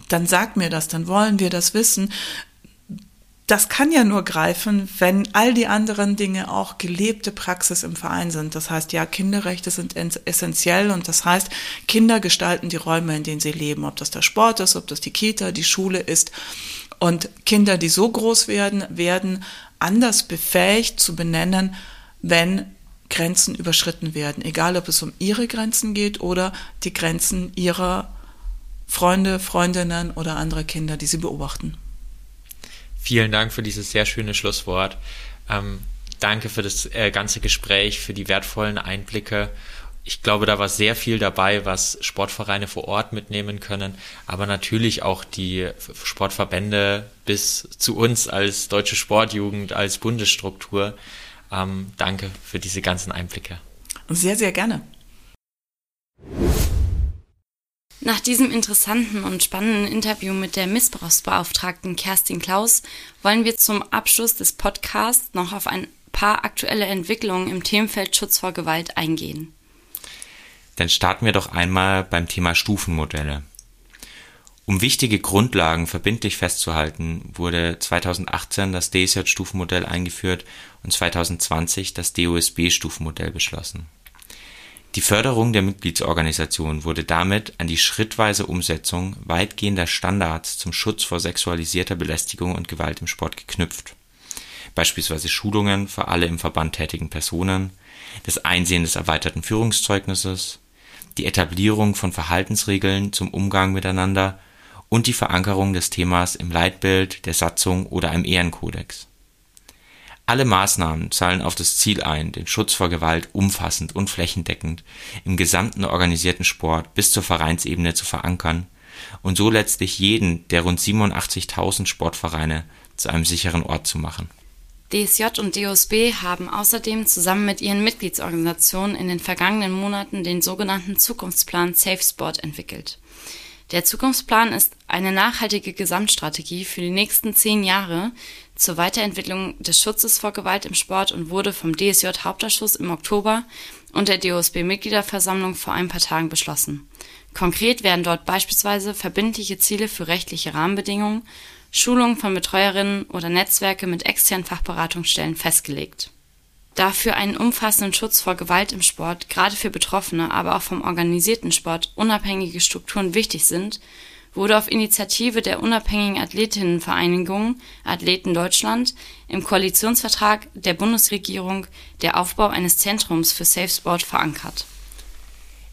dann sag mir das, dann wollen wir das wissen. Das kann ja nur greifen, wenn all die anderen Dinge auch gelebte Praxis im Verein sind. Das heißt, ja, Kinderrechte sind essentiell und das heißt, Kinder gestalten die Räume, in denen sie leben, ob das der Sport ist, ob das die Kita, die Schule ist. Und Kinder, die so groß werden, werden anders befähigt zu benennen, wenn Grenzen überschritten werden, egal ob es um ihre Grenzen geht oder die Grenzen ihrer Freunde, Freundinnen oder anderer Kinder, die sie beobachten. Vielen Dank für dieses sehr schöne Schlusswort. Ähm, danke für das äh, ganze Gespräch, für die wertvollen Einblicke ich glaube, da war sehr viel dabei, was Sportvereine vor Ort mitnehmen können, aber natürlich auch die Sportverbände bis zu uns als Deutsche Sportjugend, als Bundesstruktur. Ähm, danke für diese ganzen Einblicke. Sehr, sehr gerne. Nach diesem interessanten und spannenden Interview mit der Missbrauchsbeauftragten Kerstin Klaus wollen wir zum Abschluss des Podcasts noch auf ein paar aktuelle Entwicklungen im Themenfeld Schutz vor Gewalt eingehen. Dann starten wir doch einmal beim Thema Stufenmodelle. Um wichtige Grundlagen verbindlich festzuhalten, wurde 2018 das DSJ-Stufenmodell eingeführt und 2020 das DOSB-Stufenmodell beschlossen. Die Förderung der Mitgliedsorganisation wurde damit an die schrittweise Umsetzung weitgehender Standards zum Schutz vor sexualisierter Belästigung und Gewalt im Sport geknüpft. Beispielsweise Schulungen für alle im Verband tätigen Personen, das Einsehen des erweiterten Führungszeugnisses, die Etablierung von Verhaltensregeln zum Umgang miteinander und die Verankerung des Themas im Leitbild, der Satzung oder einem Ehrenkodex. Alle Maßnahmen zahlen auf das Ziel ein, den Schutz vor Gewalt umfassend und flächendeckend im gesamten organisierten Sport bis zur Vereinsebene zu verankern und so letztlich jeden der rund 87.000 Sportvereine zu einem sicheren Ort zu machen DSJ und DOSB haben außerdem zusammen mit ihren Mitgliedsorganisationen in den vergangenen Monaten den sogenannten Zukunftsplan Safe Sport entwickelt. Der Zukunftsplan ist eine nachhaltige Gesamtstrategie für die nächsten zehn Jahre zur Weiterentwicklung des Schutzes vor Gewalt im Sport und wurde vom DSJ Hauptausschuss im Oktober und der DOSB Mitgliederversammlung vor ein paar Tagen beschlossen. Konkret werden dort beispielsweise verbindliche Ziele für rechtliche Rahmenbedingungen Schulung von Betreuerinnen oder Netzwerke mit externen Fachberatungsstellen festgelegt. Da für einen umfassenden Schutz vor Gewalt im Sport gerade für Betroffene, aber auch vom organisierten Sport unabhängige Strukturen wichtig sind, wurde auf Initiative der unabhängigen Athletinnenvereinigung Athleten Deutschland im Koalitionsvertrag der Bundesregierung der Aufbau eines Zentrums für Safe Sport verankert.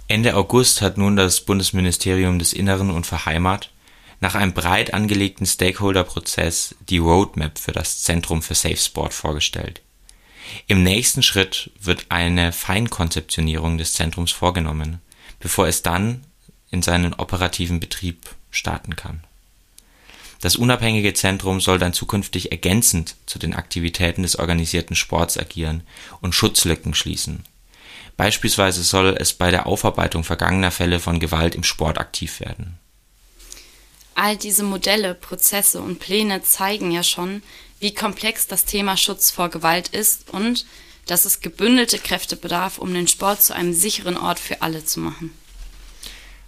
Ende August hat nun das Bundesministerium des Inneren und für Heimat nach einem breit angelegten Stakeholder-Prozess die Roadmap für das Zentrum für Safe Sport vorgestellt. Im nächsten Schritt wird eine Feinkonzeptionierung des Zentrums vorgenommen, bevor es dann in seinen operativen Betrieb starten kann. Das unabhängige Zentrum soll dann zukünftig ergänzend zu den Aktivitäten des organisierten Sports agieren und Schutzlücken schließen. Beispielsweise soll es bei der Aufarbeitung vergangener Fälle von Gewalt im Sport aktiv werden. All diese Modelle, Prozesse und Pläne zeigen ja schon, wie komplex das Thema Schutz vor Gewalt ist und dass es gebündelte Kräfte bedarf, um den Sport zu einem sicheren Ort für alle zu machen.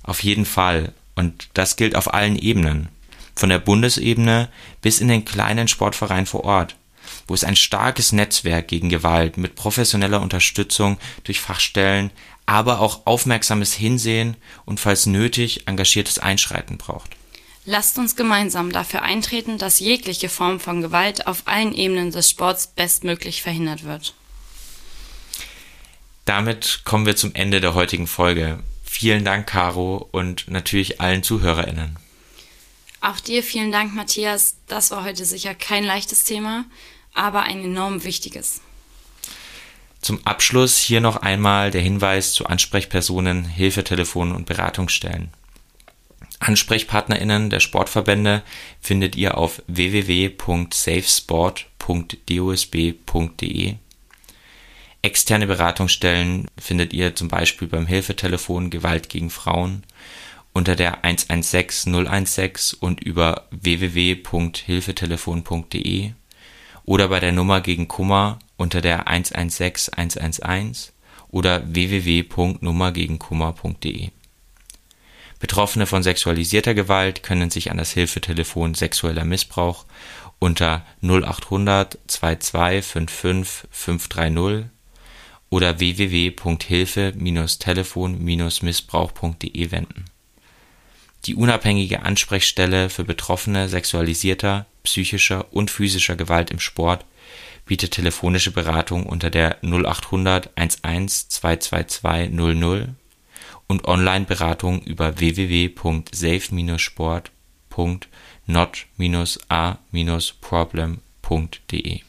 Auf jeden Fall. Und das gilt auf allen Ebenen. Von der Bundesebene bis in den kleinen Sportverein vor Ort, wo es ein starkes Netzwerk gegen Gewalt mit professioneller Unterstützung durch Fachstellen, aber auch aufmerksames Hinsehen und falls nötig engagiertes Einschreiten braucht. Lasst uns gemeinsam dafür eintreten, dass jegliche Form von Gewalt auf allen Ebenen des Sports bestmöglich verhindert wird. Damit kommen wir zum Ende der heutigen Folge. Vielen Dank, Caro, und natürlich allen ZuhörerInnen. Auch dir vielen Dank, Matthias. Das war heute sicher kein leichtes Thema, aber ein enorm wichtiges. Zum Abschluss hier noch einmal der Hinweis zu Ansprechpersonen, Hilfetelefonen und Beratungsstellen. AnsprechpartnerInnen der Sportverbände findet ihr auf www.safesport.dosb.de. Externe Beratungsstellen findet ihr zum Beispiel beim Hilfetelefon Gewalt gegen Frauen unter der 116 016 und über www.hilfetelefon.de oder bei der Nummer gegen Kummer unter der 116 111 oder www.nummergegenkummer.de Betroffene von sexualisierter Gewalt können sich an das Hilfetelefon Sexueller Missbrauch unter 0800 2255 530 oder www.hilfe-telefon-missbrauch.de wenden. Die unabhängige Ansprechstelle für Betroffene sexualisierter, psychischer und physischer Gewalt im Sport bietet telefonische Beratung unter der 0800 11 222 00 und Online-Beratung über www.safe-sport.not-a-problem.de.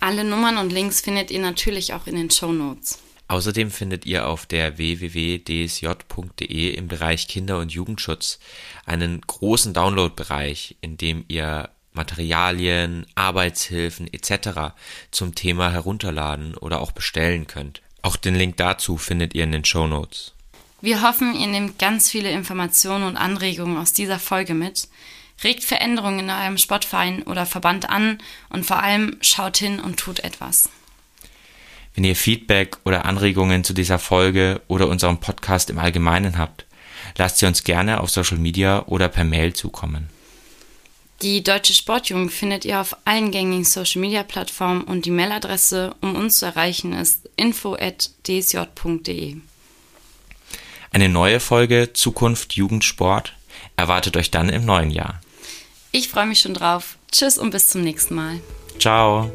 Alle Nummern und Links findet ihr natürlich auch in den Show Notes. Außerdem findet ihr auf der www.dsj.de im Bereich Kinder- und Jugendschutz einen großen Download-Bereich, in dem ihr Materialien, Arbeitshilfen etc. zum Thema herunterladen oder auch bestellen könnt. Auch den Link dazu findet ihr in den Show Notes. Wir hoffen, ihr nehmt ganz viele Informationen und Anregungen aus dieser Folge mit, regt Veränderungen in eurem Sportverein oder Verband an und vor allem schaut hin und tut etwas. Wenn ihr Feedback oder Anregungen zu dieser Folge oder unserem Podcast im Allgemeinen habt, lasst sie uns gerne auf Social Media oder per Mail zukommen. Die Deutsche Sportjugend findet ihr auf allen gängigen Social Media Plattformen und die Mailadresse, um uns zu erreichen, ist info@dsj.de. Eine neue Folge Zukunft Jugendsport erwartet euch dann im neuen Jahr. Ich freue mich schon drauf. Tschüss und bis zum nächsten Mal. Ciao.